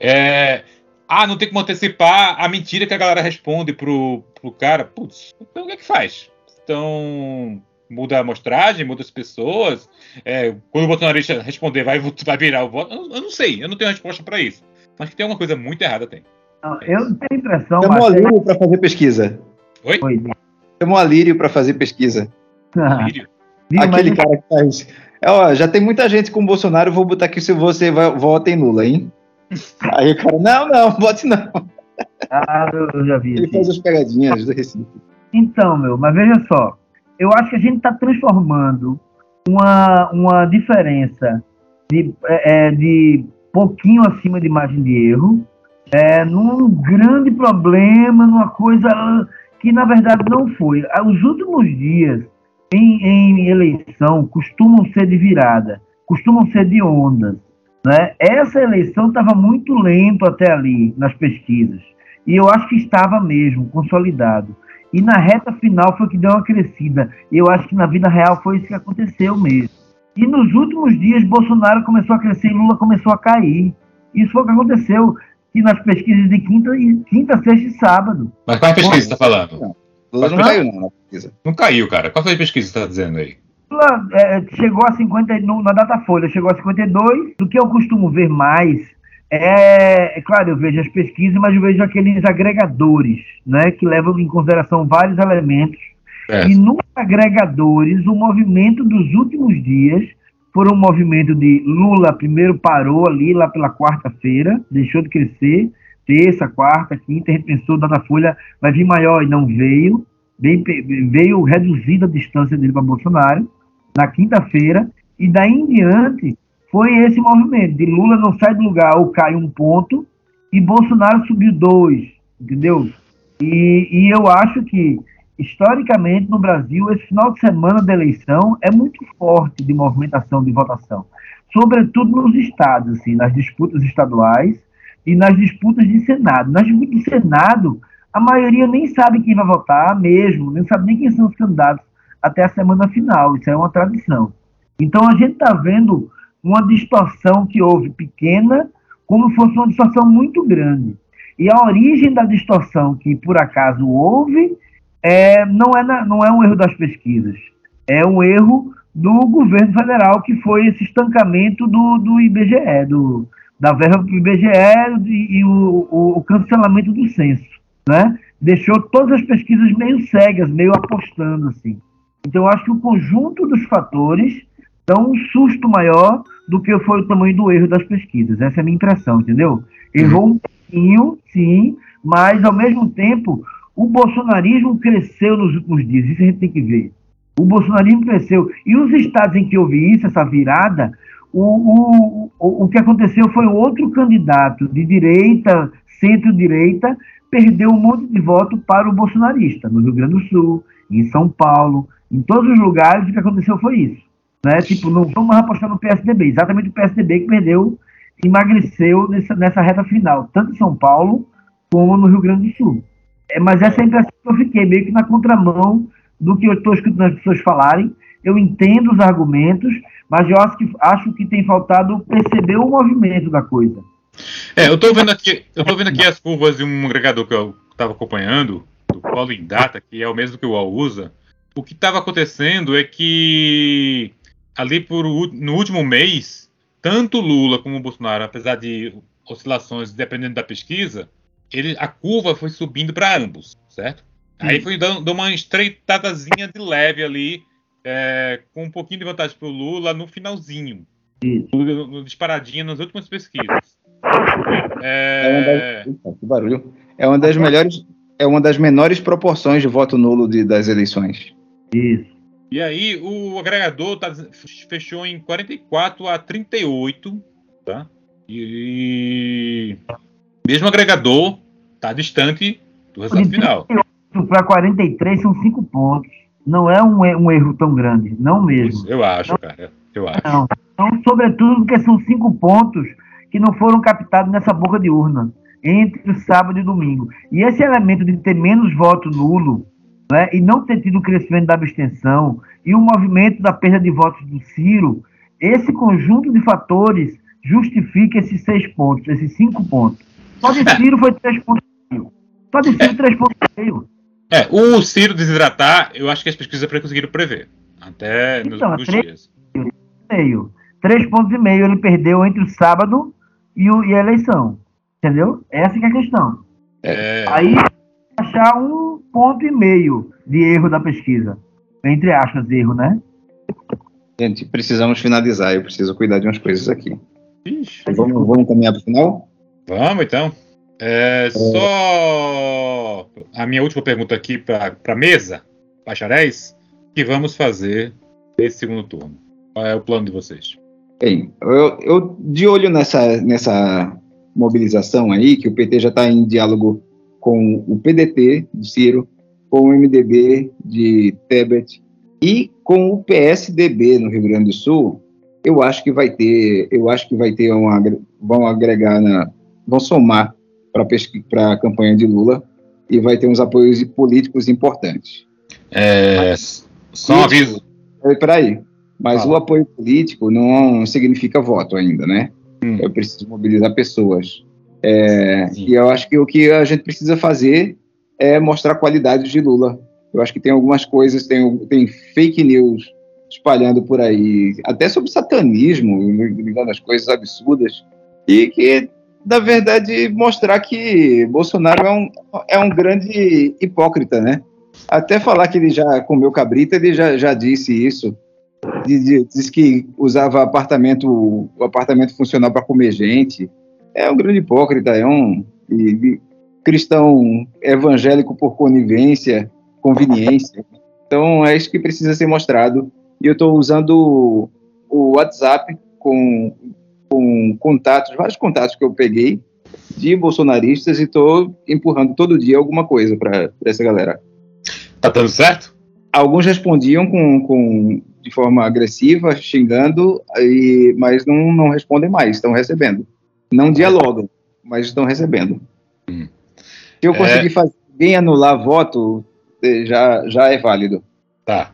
É, ah, não tem como antecipar a mentira que a galera responde pro, pro cara. Putz, então o que é que faz? Então, muda a amostragem, muda as pessoas. É, quando o bolsonarista responder, vai, vai virar o voto. Eu, eu não sei, eu não tenho resposta para isso. Mas que tem alguma coisa muito errada, tem. Não, eu tenho a impressão, Chamou Marcelo- Alírio para fazer pesquisa. Oi? Oi. Chamou Alírio para fazer pesquisa. Viu, mas Aquele cara que faz. É, ó, já tem muita gente com o Bolsonaro, vou botar aqui se você vai, vota em Lula, hein? Aí o cara, não, não, vote não. Ah, eu, eu já vi. Ele assim. faz as pegadinhas do Recife. Então, meu, mas veja só. Eu acho que a gente está transformando uma, uma diferença de, é, é, de pouquinho acima de margem de erro é, num grande problema, numa coisa que na verdade não foi. Ah, Os últimos dias em, em eleição costumam ser de virada, costumam ser de ondas. Né? Essa eleição estava muito lento até ali nas pesquisas. E eu acho que estava mesmo, consolidado. E na reta final foi que deu uma crescida. Eu acho que na vida real foi isso que aconteceu mesmo. E nos últimos dias, Bolsonaro começou a crescer e Lula começou a cair. Isso foi o que aconteceu que nas pesquisas de quinta, quinta sexta e sábado. Mas qual é a pesquisa você está falando? Lula não Mas- caiu, não, na pesquisa. Não caiu, cara. Qual foi a pesquisa que você está dizendo aí? Lula é, chegou a 50, no- na Datafolha, chegou a 52. Do que eu costumo ver mais, é, é claro, eu vejo as pesquisas, mas eu vejo aqueles agregadores, né, que levam em consideração vários elementos. É. E nos agregadores, o movimento dos últimos dias foi um movimento de Lula primeiro parou ali lá pela quarta-feira, deixou de crescer, terça, quarta, quinta, a gente pensou, Datafolha vai vir maior e não veio, veio, veio reduzida a distância dele para Bolsonaro na quinta-feira, e daí em diante foi esse movimento de Lula não sai do lugar ou cai um ponto, e Bolsonaro subiu dois, entendeu? E, e eu acho que historicamente no Brasil, esse final de semana da eleição é muito forte de movimentação de votação, sobretudo nos estados, assim, nas disputas estaduais e nas disputas de Senado. Nas disputas de Senado, a maioria nem sabe quem vai votar mesmo, nem sabe nem quem são os candidatos até a semana final, isso é uma tradição. Então a gente está vendo uma distorção que houve pequena, como se fosse uma distorção muito grande. E a origem da distorção que por acaso houve é, não, é na, não é um erro das pesquisas, é um erro do governo federal, que foi esse estancamento do, do IBGE, do, da verba para o IBGE e, e o, o, cancelamento do censo, né? Deixou todas as pesquisas meio cegas, meio apostando, assim. Então, eu acho que o conjunto dos fatores dá um susto maior do que foi o tamanho do erro das pesquisas. Essa é a minha impressão, entendeu? Errou um pouquinho, sim, mas, ao mesmo tempo, o bolsonarismo cresceu nos últimos dias. Isso a gente tem que ver. O bolsonarismo cresceu. E os estados em que houve isso, essa virada, o, o, o, o que aconteceu foi outro candidato de direita, centro-direita, perdeu um monte de voto para o bolsonarista, no Rio Grande do Sul, em São Paulo, em todos os lugares, o que aconteceu foi isso. Né? Tipo, não vamos apostar no PSDB, exatamente o PSDB que perdeu, emagreceu nessa, nessa reta final, tanto em São Paulo como no Rio Grande do Sul. É, mas essa é a impressão que eu fiquei, meio que na contramão do que eu estou escutando as pessoas falarem. Eu entendo os argumentos, mas eu acho que, acho que tem faltado perceber o movimento da coisa. É, eu estou vendo aqui, eu tô vendo aqui as curvas de um agregador que eu estava acompanhando, do Polling Data, que é o mesmo que o UOL usa. O que estava acontecendo é que ali por, no último mês, tanto Lula como Bolsonaro, apesar de oscilações dependendo da pesquisa, ele, a curva foi subindo para ambos, certo? Sim. Aí foi dando, uma estreitadazinha de leve ali, é, com um pouquinho de vantagem para o Lula no finalzinho. No, no, disparadinha nas últimas pesquisas. É... é uma das, que barulho. É uma das melhores, é uma das menores proporções de voto nulo de, das eleições. Isso. E aí o agregador tá, fechou em 44 a 38, tá? E, mesmo agregador tá distante do resultado final. Para 43 são 5 pontos. Não é um, um, erro tão grande, não mesmo. Isso, eu acho, não, cara. Eu acho. Não. Então, sobretudo porque são 5 pontos que não foram captados nessa boca de urna entre o sábado e domingo. E esse elemento de ter menos voto nulo né, e não ter tido o crescimento da abstenção e o movimento da perda de votos do Ciro, esse conjunto de fatores justifica esses seis pontos, esses cinco pontos. Só de Ciro foi três pontos e meio. Só de Ciro, três pontos e meio. É, o Ciro desidratar, eu acho que as pesquisas conseguiram prever. Até nos então, três, dias. Meio. Três pontos e meio ele perdeu entre o sábado e, o, e a eleição. Entendeu? Essa é a questão. É... Aí achar um ponto e meio de erro da pesquisa. Entre aspas, erro, né? Gente, precisamos finalizar. Eu preciso cuidar de umas coisas aqui. Ixi, vamos, vamos caminhar para o final? Vamos, então. É, é... Só a minha última pergunta aqui para a mesa, bacharéis, que vamos fazer nesse segundo turno? Qual é o plano de vocês? Bem, eu, eu de olho nessa, nessa mobilização aí, que o PT já está em diálogo com o PDT de Ciro, com o MDB de Tebet e com o PSDB no Rio Grande do Sul, eu acho que vai ter, eu acho que vai ter uma, vão agregar na, vão somar para a campanha de Lula e vai ter uns apoios políticos importantes. É, só um aviso. Peraí, mas Fala. o apoio político não significa voto ainda, né? Hum. Eu preciso mobilizar pessoas. É, e eu acho que o que a gente precisa fazer é mostrar a qualidade de Lula. Eu acho que tem algumas coisas, tem, tem fake news espalhando por aí, até sobre satanismo, ligando as coisas absurdas, e que, na verdade, mostrar que Bolsonaro é um, é um grande hipócrita, né? Até falar que ele já comeu cabrita, ele já, já disse isso. Diz que usava apartamento, o apartamento funcional para comer gente é um grande hipócrita, é um cristão evangélico por conivência, conveniência. Então é isso que precisa ser mostrado. E eu estou usando o WhatsApp com, com contatos, vários contatos que eu peguei de bolsonaristas e estou empurrando todo dia alguma coisa para essa galera. Tá dando certo? Alguns respondiam com, com de forma agressiva, xingando, e, mas não, não respondem mais, estão recebendo não dialogam, mas estão recebendo. Hum. Se eu conseguir é... fazer alguém anular voto, eh, já, já é válido. Tá.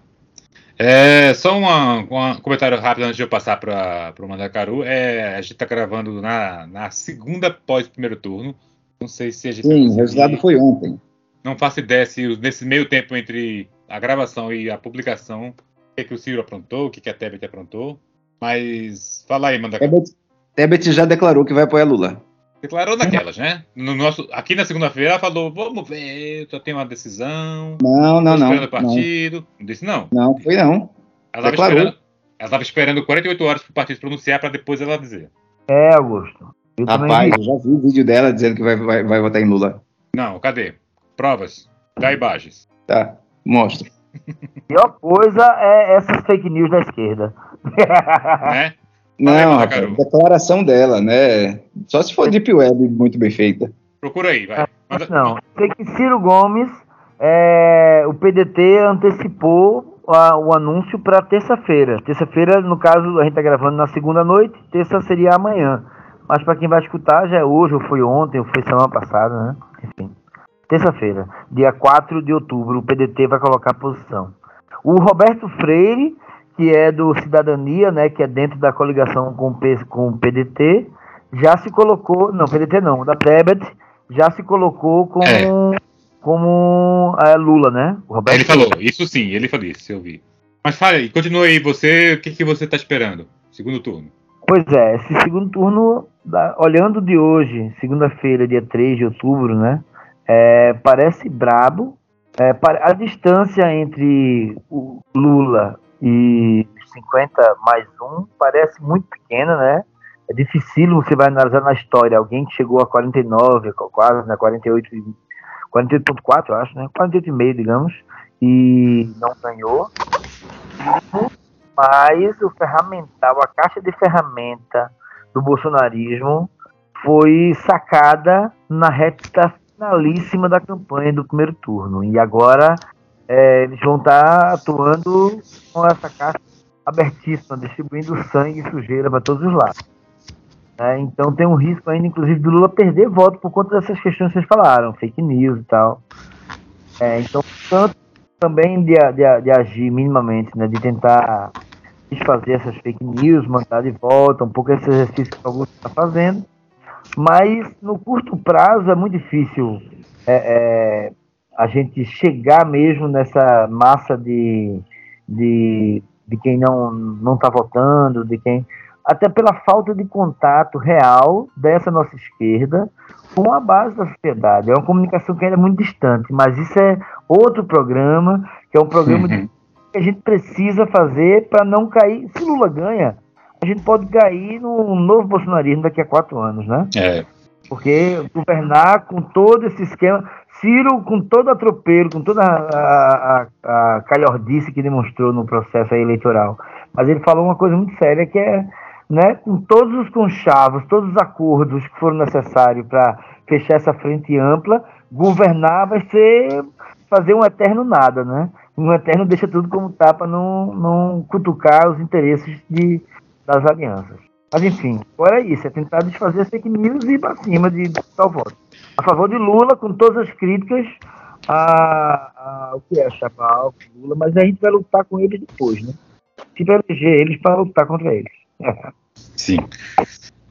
É, só um comentário rápido antes de eu passar para o Mandacaru. É, a gente está gravando na, na segunda pós primeiro turno. Não sei se a gente. Sim, o resultado foi ontem. Não faço ideia se nesse meio tempo entre a gravação e a publicação que, que o Ciro aprontou, o que, que a Tebet aprontou. Mas fala aí, manda. Tebet, Tebet já declarou que vai apoiar Lula. Declarou naquelas, né? No nosso, aqui na segunda-feira ela falou, vamos ver, só tem uma decisão. Não, não, não. esperando o partido. Não disse não. Não, foi não. Ela estava Declarou. esperando, ela esperando 48 horas para o partido se pronunciar para depois ela dizer. É, Augusto. Eu Rapaz, eu já vi o vídeo dela dizendo que vai, vai, vai votar em Lula. Não, cadê? Provas. Dá imagens. Tá, mostro. A pior coisa é essas fake news da esquerda. né? Não, rapaz, Macaru. declaração dela, né? Só se for Deep Web muito bem feita. Procura aí, vai. Manda- Não, sei que Ciro Gomes, é, o PDT antecipou a- o anúncio para terça-feira. Terça-feira, no caso, a gente está gravando na segunda noite, terça seria amanhã. Mas para quem vai escutar, já é hoje, ou foi ontem, ou foi semana passada, né? Enfim. Terça-feira, dia 4 de outubro, o PDT vai colocar a posição. O Roberto Freire, que é do Cidadania, né, que é dentro da coligação com P- com o PDT, já se colocou, não, PDT não, da Tebet, já se colocou como, É. como é, Lula, né? Ele falou, isso sim, ele falou isso, eu vi. Mas fala aí, continua aí, você, o que, que você tá esperando? Segundo turno. Pois é, esse segundo turno, olhando de hoje, segunda-feira, dia 3 de outubro, né? é, parece brabo. É, a distância entre o Lula e 50 mais um parece muito pequena, né? É difícil você vai analisar na história alguém que chegou a 49, quase, né? 48, e- 48.4, eu acho, né? 48,5, digamos, e não ganhou. Mas o ferramental, a caixa de ferramenta do bolsonarismo foi sacada na reta finalíssima da campanha do primeiro turno. E agora é, eles vão estar atuando com essa caixa abertíssima, distribuindo sangue e sujeira para todos os lados. É, então tem um risco ainda, inclusive, do Lula perder voto por conta dessas questões que vocês falaram, fake news e tal. É, então, tanto também de, de, de agir minimamente, né, de tentar desfazer essas fake news, mandar de volta, um pouco esse exercício que o Augusto está fazendo. Mas no curto prazo é muito difícil é, é, a gente chegar mesmo nessa massa de, de, de quem não está votando, de quem. Até pela falta de contato real dessa nossa esquerda com a base da sociedade. É uma comunicação que ainda é muito distante, mas isso é outro programa, que é um programa de Uhum. que a gente precisa fazer para não cair. Se Lula ganha, a gente pode cair num novo bolsonarismo daqui a quatro anos, né? É, Porque governar com todo esse esquema, Ciro com todo atropelo, com toda a, a, a calhordice que demonstrou no processo eleitoral. Mas ele falou uma coisa muito séria que é, né, com todos os conchavos, todos os acordos que foram necessários para fechar essa frente ampla, governar vai ser fazer um eterno nada, né? Um eterno deixa tudo como tá para não, não cutucar os interesses de, das alianças. Mas enfim, agora é isso, é tentar desfazer as fake news e ir para cima de tal voto. A favor de Lula, com todas as críticas a, a o que é chapa Alves, Lula, mas a gente vai lutar com eles depois, né? Se vai eleger eles para lutar contra eles. sim.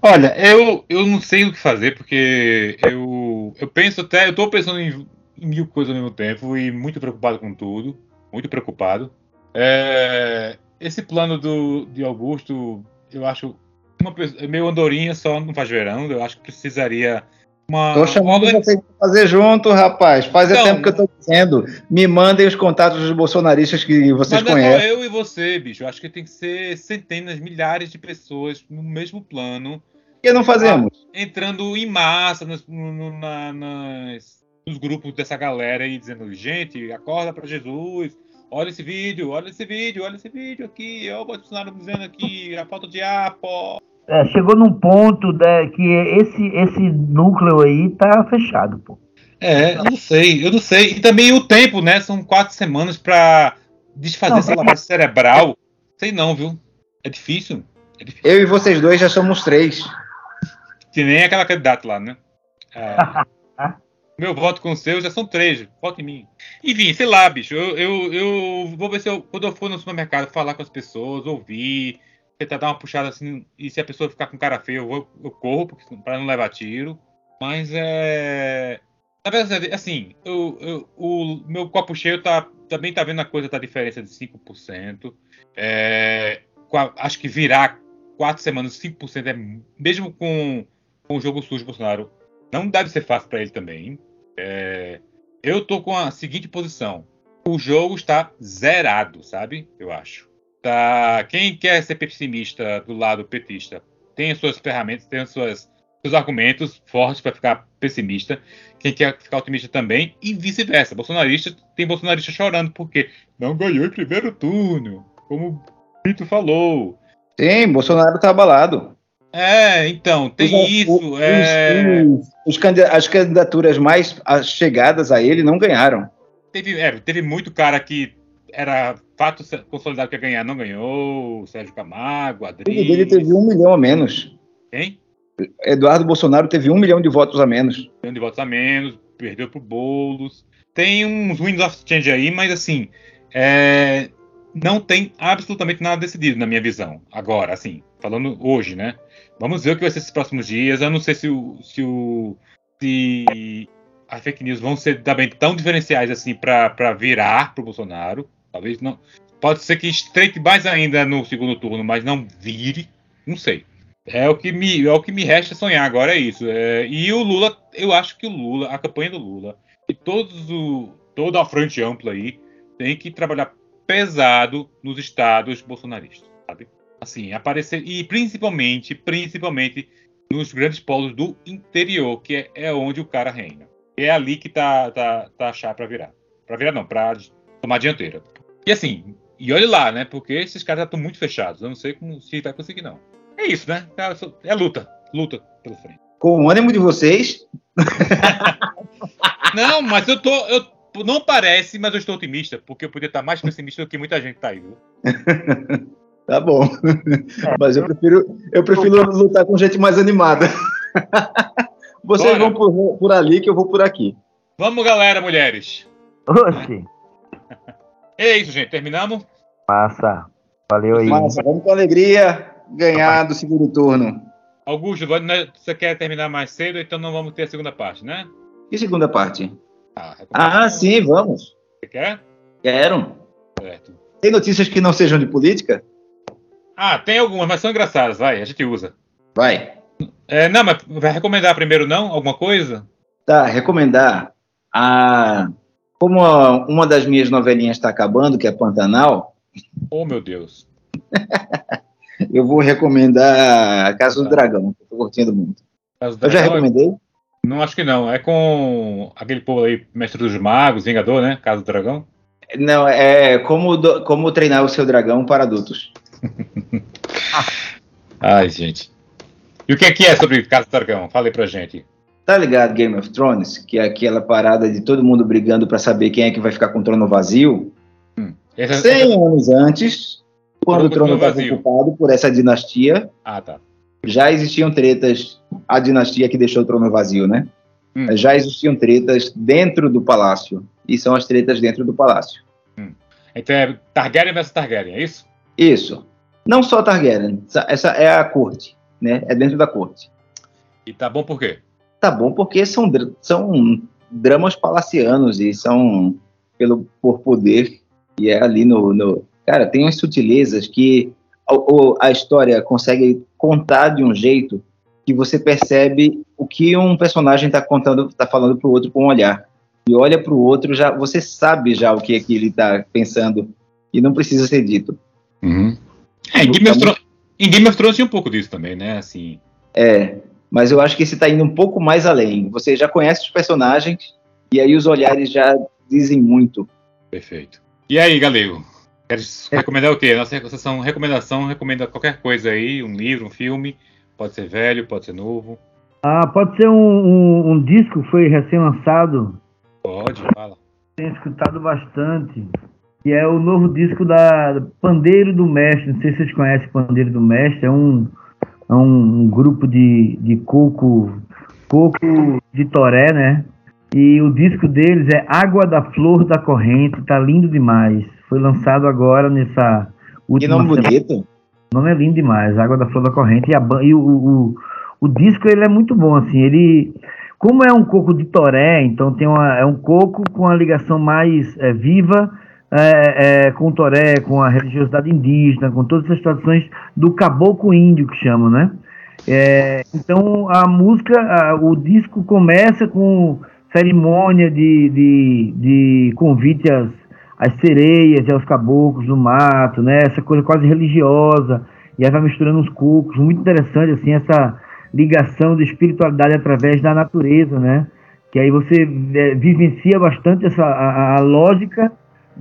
Olha, eu, eu não sei o que fazer, porque eu, eu penso até, eu tô pensando em, em mil coisas ao mesmo tempo e muito preocupado com tudo, muito preocupado. É, esse plano do, de Augusto, eu acho uma pessoa, meio andorinha só não faz verão, eu acho que precisaria uma... Tô chamando uma- vocês pra fazer junto, rapaz. Faz Não. tempo que eu tô dizendo. Me mandem os contatos dos bolsonaristas que vocês Mas não é só conhecem. eu e você, bicho. Eu acho que tem que ser centenas, milhares de pessoas no mesmo plano, que não fazemos? entrando em massa nos, no- na- nas- nos grupos dessa galera e dizendo: gente, acorda pra Jesus. Olha esse vídeo, olha esse vídeo, olha esse vídeo aqui. Olha o Bolsonaro dizendo aqui a falta de ar, pô. É, chegou num ponto né, que esse, esse núcleo aí tá fechado, pô. É, eu não sei, eu não sei. E também o tempo, né? São quatro semanas pra desfazer Não, essa lavagem cerebral. Sei não, viu? É difícil. É difícil. Eu e vocês dois já somos três. Que nem aquela candidata lá, né? É, meu voto com o seu já são três. Voto em mim. Enfim, sei lá, bicho. Eu, eu, eu vou ver se eu, quando eu for no supermercado, falar com as pessoas, ouvir, tentar dar uma puxada assim. E se a pessoa ficar com cara feia, eu, vou, eu corro pra não levar tiro. Mas é. Na verdade, assim, eu, eu- o meu copo cheio tá, também tá vendo a coisa da diferença de 5%. É, acho que virar quatro semanas 5% é mesmo com, com o jogo sujo Bolsonaro, não deve ser fácil para ele também. É, eu tô com a seguinte posição. O jogo está zerado, sabe? Eu acho. Tá, quem quer ser pessimista do lado petista tem as suas ferramentas, tem as suas seus argumentos fortes para ficar pessimista. Quem quer ficar otimista também, e vice-versa. Bolsonarista tem bolsonarista chorando porque não ganhou em primeiro turno, como o Brito falou. Sim, Bolsonaro tá abalado. É, então, tem Os- isso. os- é, os- as candidaturas mais as chegadas a ele não ganharam. teve, é, teve muito cara que era fato consolidado que ia ganhar, não ganhou. Sérgio Camargo, O filho dele Adri. teve um milhão a menos. Quem? Eduardo Bolsonaro teve um milhão de votos a menos. Milhão de votos a menos, perdeu pro Boulos. Tem uns winds of change aí, mas assim, é, não tem absolutamente nada decidido na minha visão. Agora, assim, falando hoje, né? Vamos ver o que vai ser esses próximos dias. Eu não sei se o. Se, o, se as fake news vão ser também tão diferenciais assim para virar pro Bolsonaro. Talvez não. Pode ser que estreite mais ainda no segundo turno, mas não vire. Não sei. É o que me, é o que me resta sonhar agora, é isso. É, e o Lula, eu acho que o Lula, a campanha do Lula, e todos o, toda a frente ampla aí, tem que trabalhar pesado nos estados bolsonaristas, sabe? Assim, aparecer, e principalmente, principalmente nos grandes polos do interior, que é, é onde o cara reina. É ali que tá, tá, tá a chave pra virar. Pra virar não, pra tomar dianteira. E assim, e olhe lá, né? Porque esses caras já estão muito fechados. Eu não sei como, se vai conseguir, não. É isso, né? É luta. Luta pela frente. Com o ânimo de vocês, Não, mas eu tô. Eu, não parece, mas eu estou otimista, porque eu podia estar mais pessimista do que muita gente tá aí, viu? tá bom. Mas eu prefiro, eu prefiro lutar com gente mais animada. Vocês Bora. vão por, por ali que eu vou por aqui. Vamos, galera, mulheres. Oxi, É isso, gente. Terminamos? massa. Valeu aí. Massa, vamos com alegria ganhar do segundo turno. Augusto, né, você quer terminar mais cedo, então não vamos ter a segunda parte, né? E segunda parte? Ah, Ah, sim, vamos. Você quer? Quero. Certo. Tem notícias que não sejam de política? Ah, tem algumas, mas são engraçadas, vai, a gente usa. Vai. É, não, mas vai recomendar primeiro, não? Alguma coisa? Tá, recomendar a. Como a- uma das minhas novelinhas está acabando, que é Pantanal, Oh, meu Deus. eu vou recomendar a Casa do Tá. Dragão, que eu tô curtindo muito. Caso do Eu já Dragão, recomendei? Não, acho que não. É com aquele povo aí, Mestre dos Magos, Vingador, né? Casa do Dragão. Não, é como, do- como treinar o seu dragão para adultos. Ai, gente. E o que é que é sobre Casa do Dragão? Fala aí pra gente. Tá ligado Game of Thrones? Que é aquela parada de todo mundo brigando para saber quem é que vai ficar com o trono vazio. Essa- 100 anos antes, quando o trono estava ocupado por essa dinastia, Ah, tá. já existiam tretas, a dinastia que deixou o trono vazio, né? Hum. Já existiam tretas dentro do palácio. E são as tretas dentro do palácio. Então é Targaryen versus Targaryen, é isso? Isso. Não só Targaryen, essa- essa é a corte, né? É dentro da corte. E tá bom por quê? Tá bom, porque são, são dramas palacianos e são pelo por poder e é ali no, no- cara tem umas sutilezas que o- a história consegue contar de um jeito que você percebe o que um personagem está contando, está falando para o outro com um olhar e olha para o outro já você sabe já o que é que ele está pensando e não precisa ser dito. É, em Game, of Thrones, em Game of Thrones tinha um pouco disso também, né? Assim, É, mas eu acho que esse está indo um pouco mais além. Você já conhece os personagens e aí os olhares já dizem muito. perfeito. E aí, Galego? Queres recomendar o quê? Nossa sessão recomendação recomenda qualquer coisa aí, um livro, um filme. Pode ser velho, pode ser novo. Ah, pode ser um, um, um disco que foi recém-lançado, Pode, fala. tenho escutado bastante, que é o novo disco da Pandeiro do Mestre. Não sei se vocês conhecem Pandeiro do Mestre, é um, é um, um grupo de, de coco, coco de toré, né? E o disco deles é Água da Flor da Corrente, tá lindo demais. Foi lançado agora nessa Que última nome semana. bonito. O nome é lindo demais, Água da Flor da Corrente. E, a, e o, o, o disco ele é muito bom, assim. Ele como é um coco de toré, então tem uma, é um coco com a ligação mais é, viva é, é, com o toré, com a religiosidade indígena, com todas essas tradições do caboclo índio que chamam, né? É, então a música, a, o disco começa com cerimônia de, de, de convite às, às sereias e aos caboclos do mato, né? Essa coisa quase religiosa e aí vai misturando os cocos, muito interessante assim essa ligação de espiritualidade através da natureza, né? Que aí você é, vivencia bastante essa a, a lógica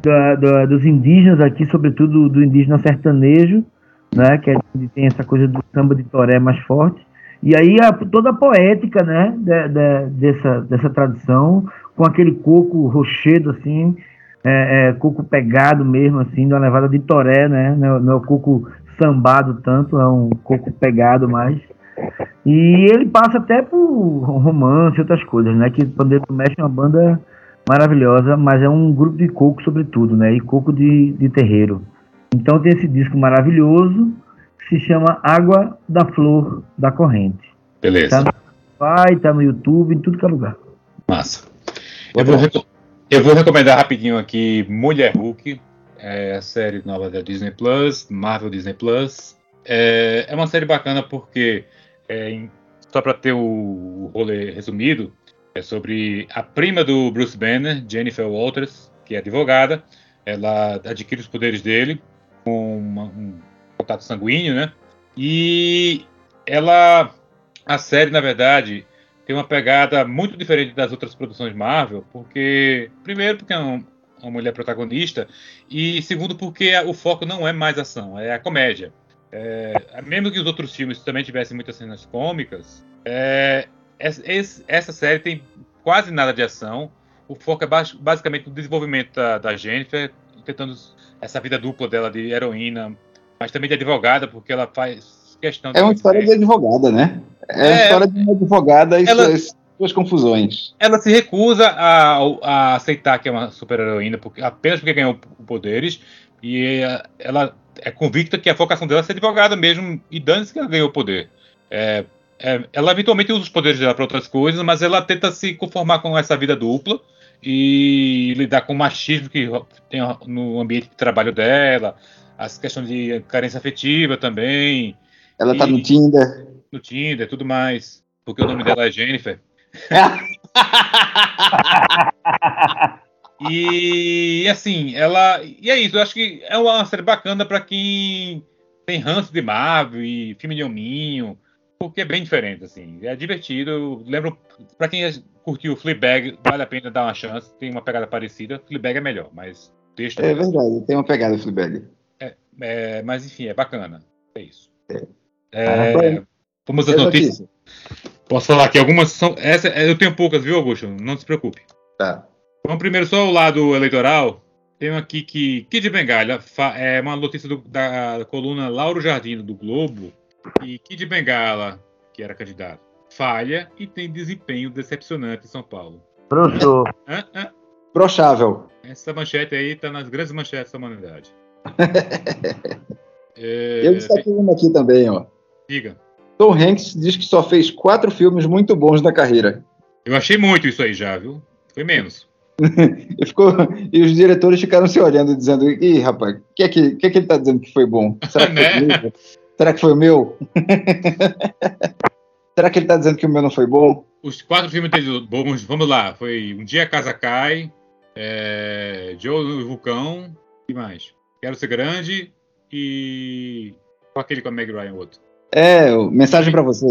da, da, dos indígenas aqui, sobretudo do indígena sertanejo, né, que é onde tem essa coisa do samba de toré mais forte. E aí a, toda a poética, né, de, de, dessa, dessa tradição, com aquele coco rochedo, assim, é, é, coco pegado mesmo, assim, de uma levada de toré, né, não, é é o coco sambado tanto, é um coco pegado mais. E ele passa até por romance outras coisas, né, que Pandeiro Mexe é uma banda maravilhosa, mas é um grupo de coco sobretudo, né? E coco de, de terreiro. Então tem esse disco maravilhoso que se chama Água da Flor da Corrente. Beleza. Tá no Spotify, tá no YouTube, em tudo que é lugar. Massa. Eu vou, eu vou recomendar rapidinho aqui Mulher Hulk, é a série nova da Disney Plus, Marvel Disney Plus. É, é uma série bacana porque, é, só para ter o rolê resumido, é sobre a prima do Bruce Banner, Jennifer Walters, que é advogada. Ela adquire os poderes dele com um contato sanguíneo, né? E ela, a série, na verdade, tem uma pegada muito diferente das outras produções Marvel, porque primeiro porque é um, uma mulher protagonista e segundo porque o foco não é mais ação, é a comédia. É, mesmo que os outros filmes também tivessem muitas cenas cômicas, é, essa série tem quase nada de ação. O foco é basicamente no desenvolvimento da, da Jennifer, tentando essa vida dupla dela de heroína, mas também de advogada, porque ela faz questão. É uma história de advogada, né? É, é uma história de uma advogada e ela, suas, suas confusões. Ela se recusa a, a aceitar que é uma super heroína, porque, apenas porque ganhou poderes, e ela é convicta que a focação dela é ser advogada mesmo, e dane-se que ela ganhou poder. É, é, ela eventualmente usa os poderes dela para outras coisas, mas ela tenta se conformar com essa vida dupla e lidar com o machismo que tem no ambiente de trabalho dela, as questões de carência afetiva também. Ela tá no Tinder. No Tinder, tudo mais. Porque o nome dela é Jennifer. e assim, ela. E é isso, eu acho que é uma série bacana para quem tem ranço de Marvel e filme de hominho porque é bem diferente, assim. É divertido. Eu lembro, para quem curtiu Fleabag, vale a pena dar uma chance. Tem uma pegada parecida. Fleabag é melhor, mas texto. É verdade, tem uma pegada Fleabag. É, é, mas enfim, é bacana. É isso. É. É, vamos às notícias. Posso falar que algumas são. Essa, eu tenho poucas, viu, Augusto? Não se preocupe. Tá. Vamos primeiro só o lado eleitoral. Tem aqui que Kid Bengalha é uma notícia do, da coluna Lauro Jardino do Globo e Kid Bengala, que era candidato, falha e tem desempenho decepcionante em São Paulo. Professor. Prochável. Essa manchete aí tá nas grandes manchetes da humanidade. é, Eu destaquei uma aqui também, ó. Diga. Tom Hanks diz que só fez quatro filmes muito bons na carreira. Eu achei muito isso aí já, viu? Foi menos. e, ficou, e os diretores ficaram se olhando, dizendo: Ih, rapaz, o que, é que, que, é que ele tá dizendo que foi bom? Será que né? foi Será que foi o meu? Será que ele está dizendo que o meu não foi bom? Os quatro filmes dele bons, vamos lá. Foi Um Dia a Casa Cai, é, Joe no Vulcão, e mais? Quero Ser Grande e... Qual aquele com a Meg Ryan, outro? É, Mensagem para Você.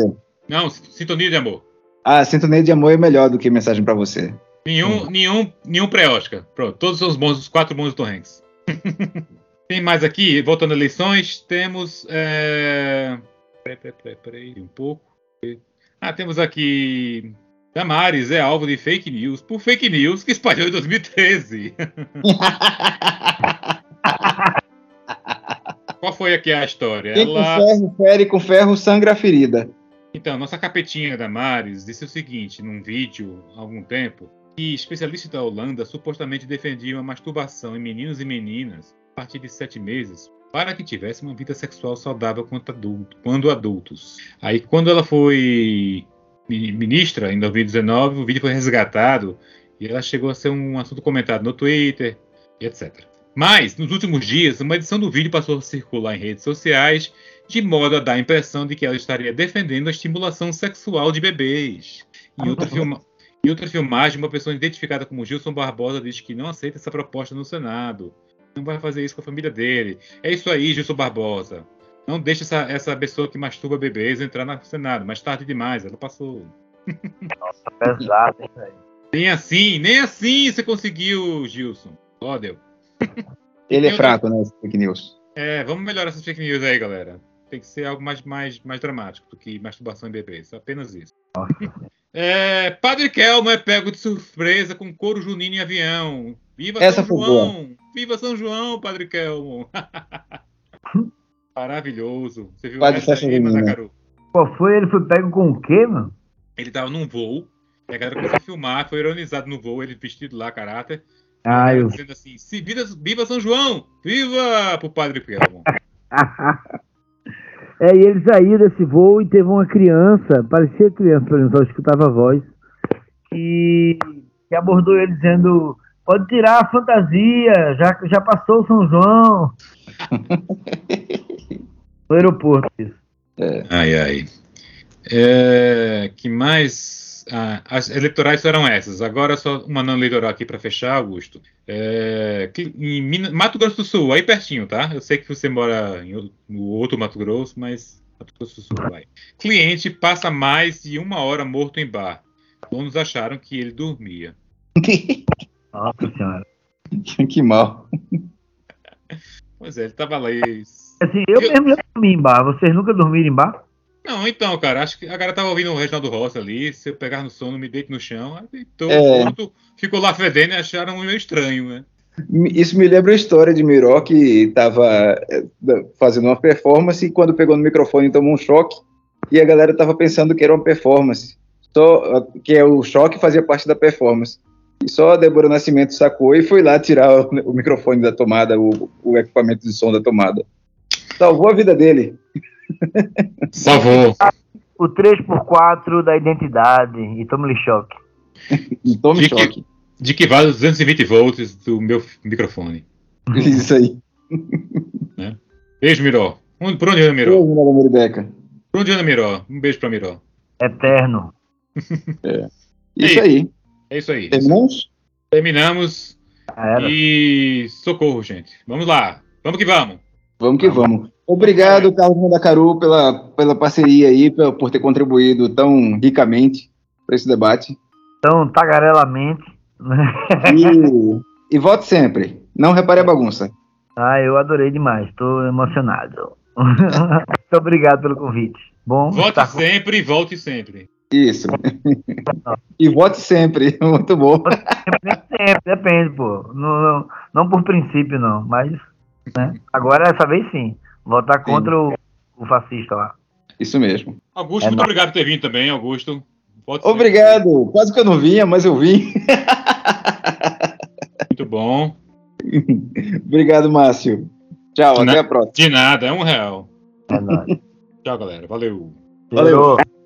Não, Sintonia de Amor. Ah, Sintonia de Amor é melhor do que Mensagem para Você. Nenhum, hum. nenhum, nenhum pré-Oscar. Pronto, todos os bons, os quatro bons do Tom Hanks. Tem mais aqui, voltando às eleições, temos. É... Peraí, peraí, peraí, um pouco. Ah, temos aqui. Damares é alvo de fake news por fake news que espalhou em 2013. Qual foi aqui a história? Quem Ela... com ferro fere, com ferro sangra a ferida. Então, nossa capetinha Damares disse o seguinte num vídeo há algum tempo que especialistas da Holanda supostamente defendiam a masturbação em meninos e meninas partir de sete meses para que tivesse uma vida sexual saudável quando, adulto, quando adultos. Aí, quando ela foi mi- ministra em 2019, o vídeo foi resgatado e ela chegou a ser um assunto comentado no Twitter e etc. Mas, nos últimos dias, uma edição do vídeo passou a circular em redes sociais de modo a dar a impressão de que ela estaria defendendo a estimulação sexual de bebês. Em outra, filma- em outra filmagem, uma pessoa identificada como Gilson Barbosa diz que não aceita essa proposta no Senado. Não vai fazer isso com a família dele. É isso aí, Gilson Barbosa. Não deixe essa, essa pessoa que masturba bebês entrar no Senado. Mais tarde demais, ela passou. Pesado, hein, velho. Nem assim, nem assim você conseguiu, Gilson. Ó, deu. Ele é fraco, né? esse Fake news. É, vamos melhorar essas fake news aí, galera. Tem que ser algo mais, mais, mais dramático do que masturbação em bebês. Apenas isso. É, Padre Kelmo é pego de surpresa com couro junino em avião. Viva Essa São foi João! Viva São João, Padre Kelmo! Maravilhoso. Você viu Padre essa aí? Qual foi? Ele foi pego com o quê, mano? Ele tava num voo. E a galera começou a filmar, foi ironizado no voo, ele vestido lá, caráter. Ah, eu. Dizendo assim: "Se viva, viva São João! Viva pro Padre Kelmo! É, e ele saiu desse voo e teve uma criança, parecia criança, por exemplo, só escutava a voz, que, que abordou ele dizendo: pode tirar a fantasia, já, já passou o São João. no aeroporto, isso. Ai, ai. É, que mais? Ah, as eleitorais eram essas. Agora só uma não eleitoral aqui para fechar, Augusto. É, que- em Minas- Mato Grosso do Sul, aí pertinho, tá? Eu sei que você mora em outro- no outro Mato Grosso, mas Mato Grosso do Sul vai. Cliente passa mais de uma hora morto em bar. Donos acharam que ele dormia. Nossa senhora. que mal. Pois é, ele tava lá e... Assim, eu, Eu- mesmo já dormi em bar. Vocês nunca dormiram em bar? Não, então, cara, acho que a galera tava ouvindo o Reginaldo Rossi ali. Se eu pegar no sono, me deito no chão. Aí deitou, É. pronto, ficou lá fedendo e acharam meio estranho, né? Isso me lembra a história de Miró que estava fazendo uma performance e quando pegou no microfone tomou um choque e a galera estava pensando que era uma performance. Só que é o choque fazia parte da performance. E só a Débora Nascimento sacou e foi lá tirar o, o microfone da tomada, o, o equipamento de som da tomada. Salvou a vida dele. Salvou. O 3x4 da identidade e toma-lhe choque. E tome Fique- choque. De que vale os 220 volts do meu microfone. Isso aí. Beijo, Miró. Onde- Por onde anda Miró? Ô, Miró da Muribeca. Por onde anda Miró? Um beijo pra Miró. Eterno. Isso aí. É isso aí. Terminamos? Terminamos. E socorro, gente. Vamos lá. Vamos que vamos. Vamos que vamos. Obrigado, Carlos Mandacaru, pela, pela parceria aí, por, por ter contribuído tão ricamente para esse debate. Então, tagarelamente. né? E, e vote sempre. Não repare a bagunça. Ah, eu adorei demais. Estou emocionado. Muito obrigado pelo convite. Bom, Volte estar sempre e volte sempre. Isso. e vote sempre. Muito bom. Nem sempre, depende, pô. Não, não, não por princípio, não. Mas, né? Agora, essa vez sim. Votar contra o, o fascista lá. Isso mesmo. Augusto, É muito nóis. obrigado por ter vindo também, Augusto. Sempre. Obrigado. Quase que eu não vinha, mas eu vim. Muito bom. Obrigado, Márcio. Tchau, Na- até a próxima. De nada, é um real. É nóis. Tchau, galera. Valeu. Valeu. Cheiro.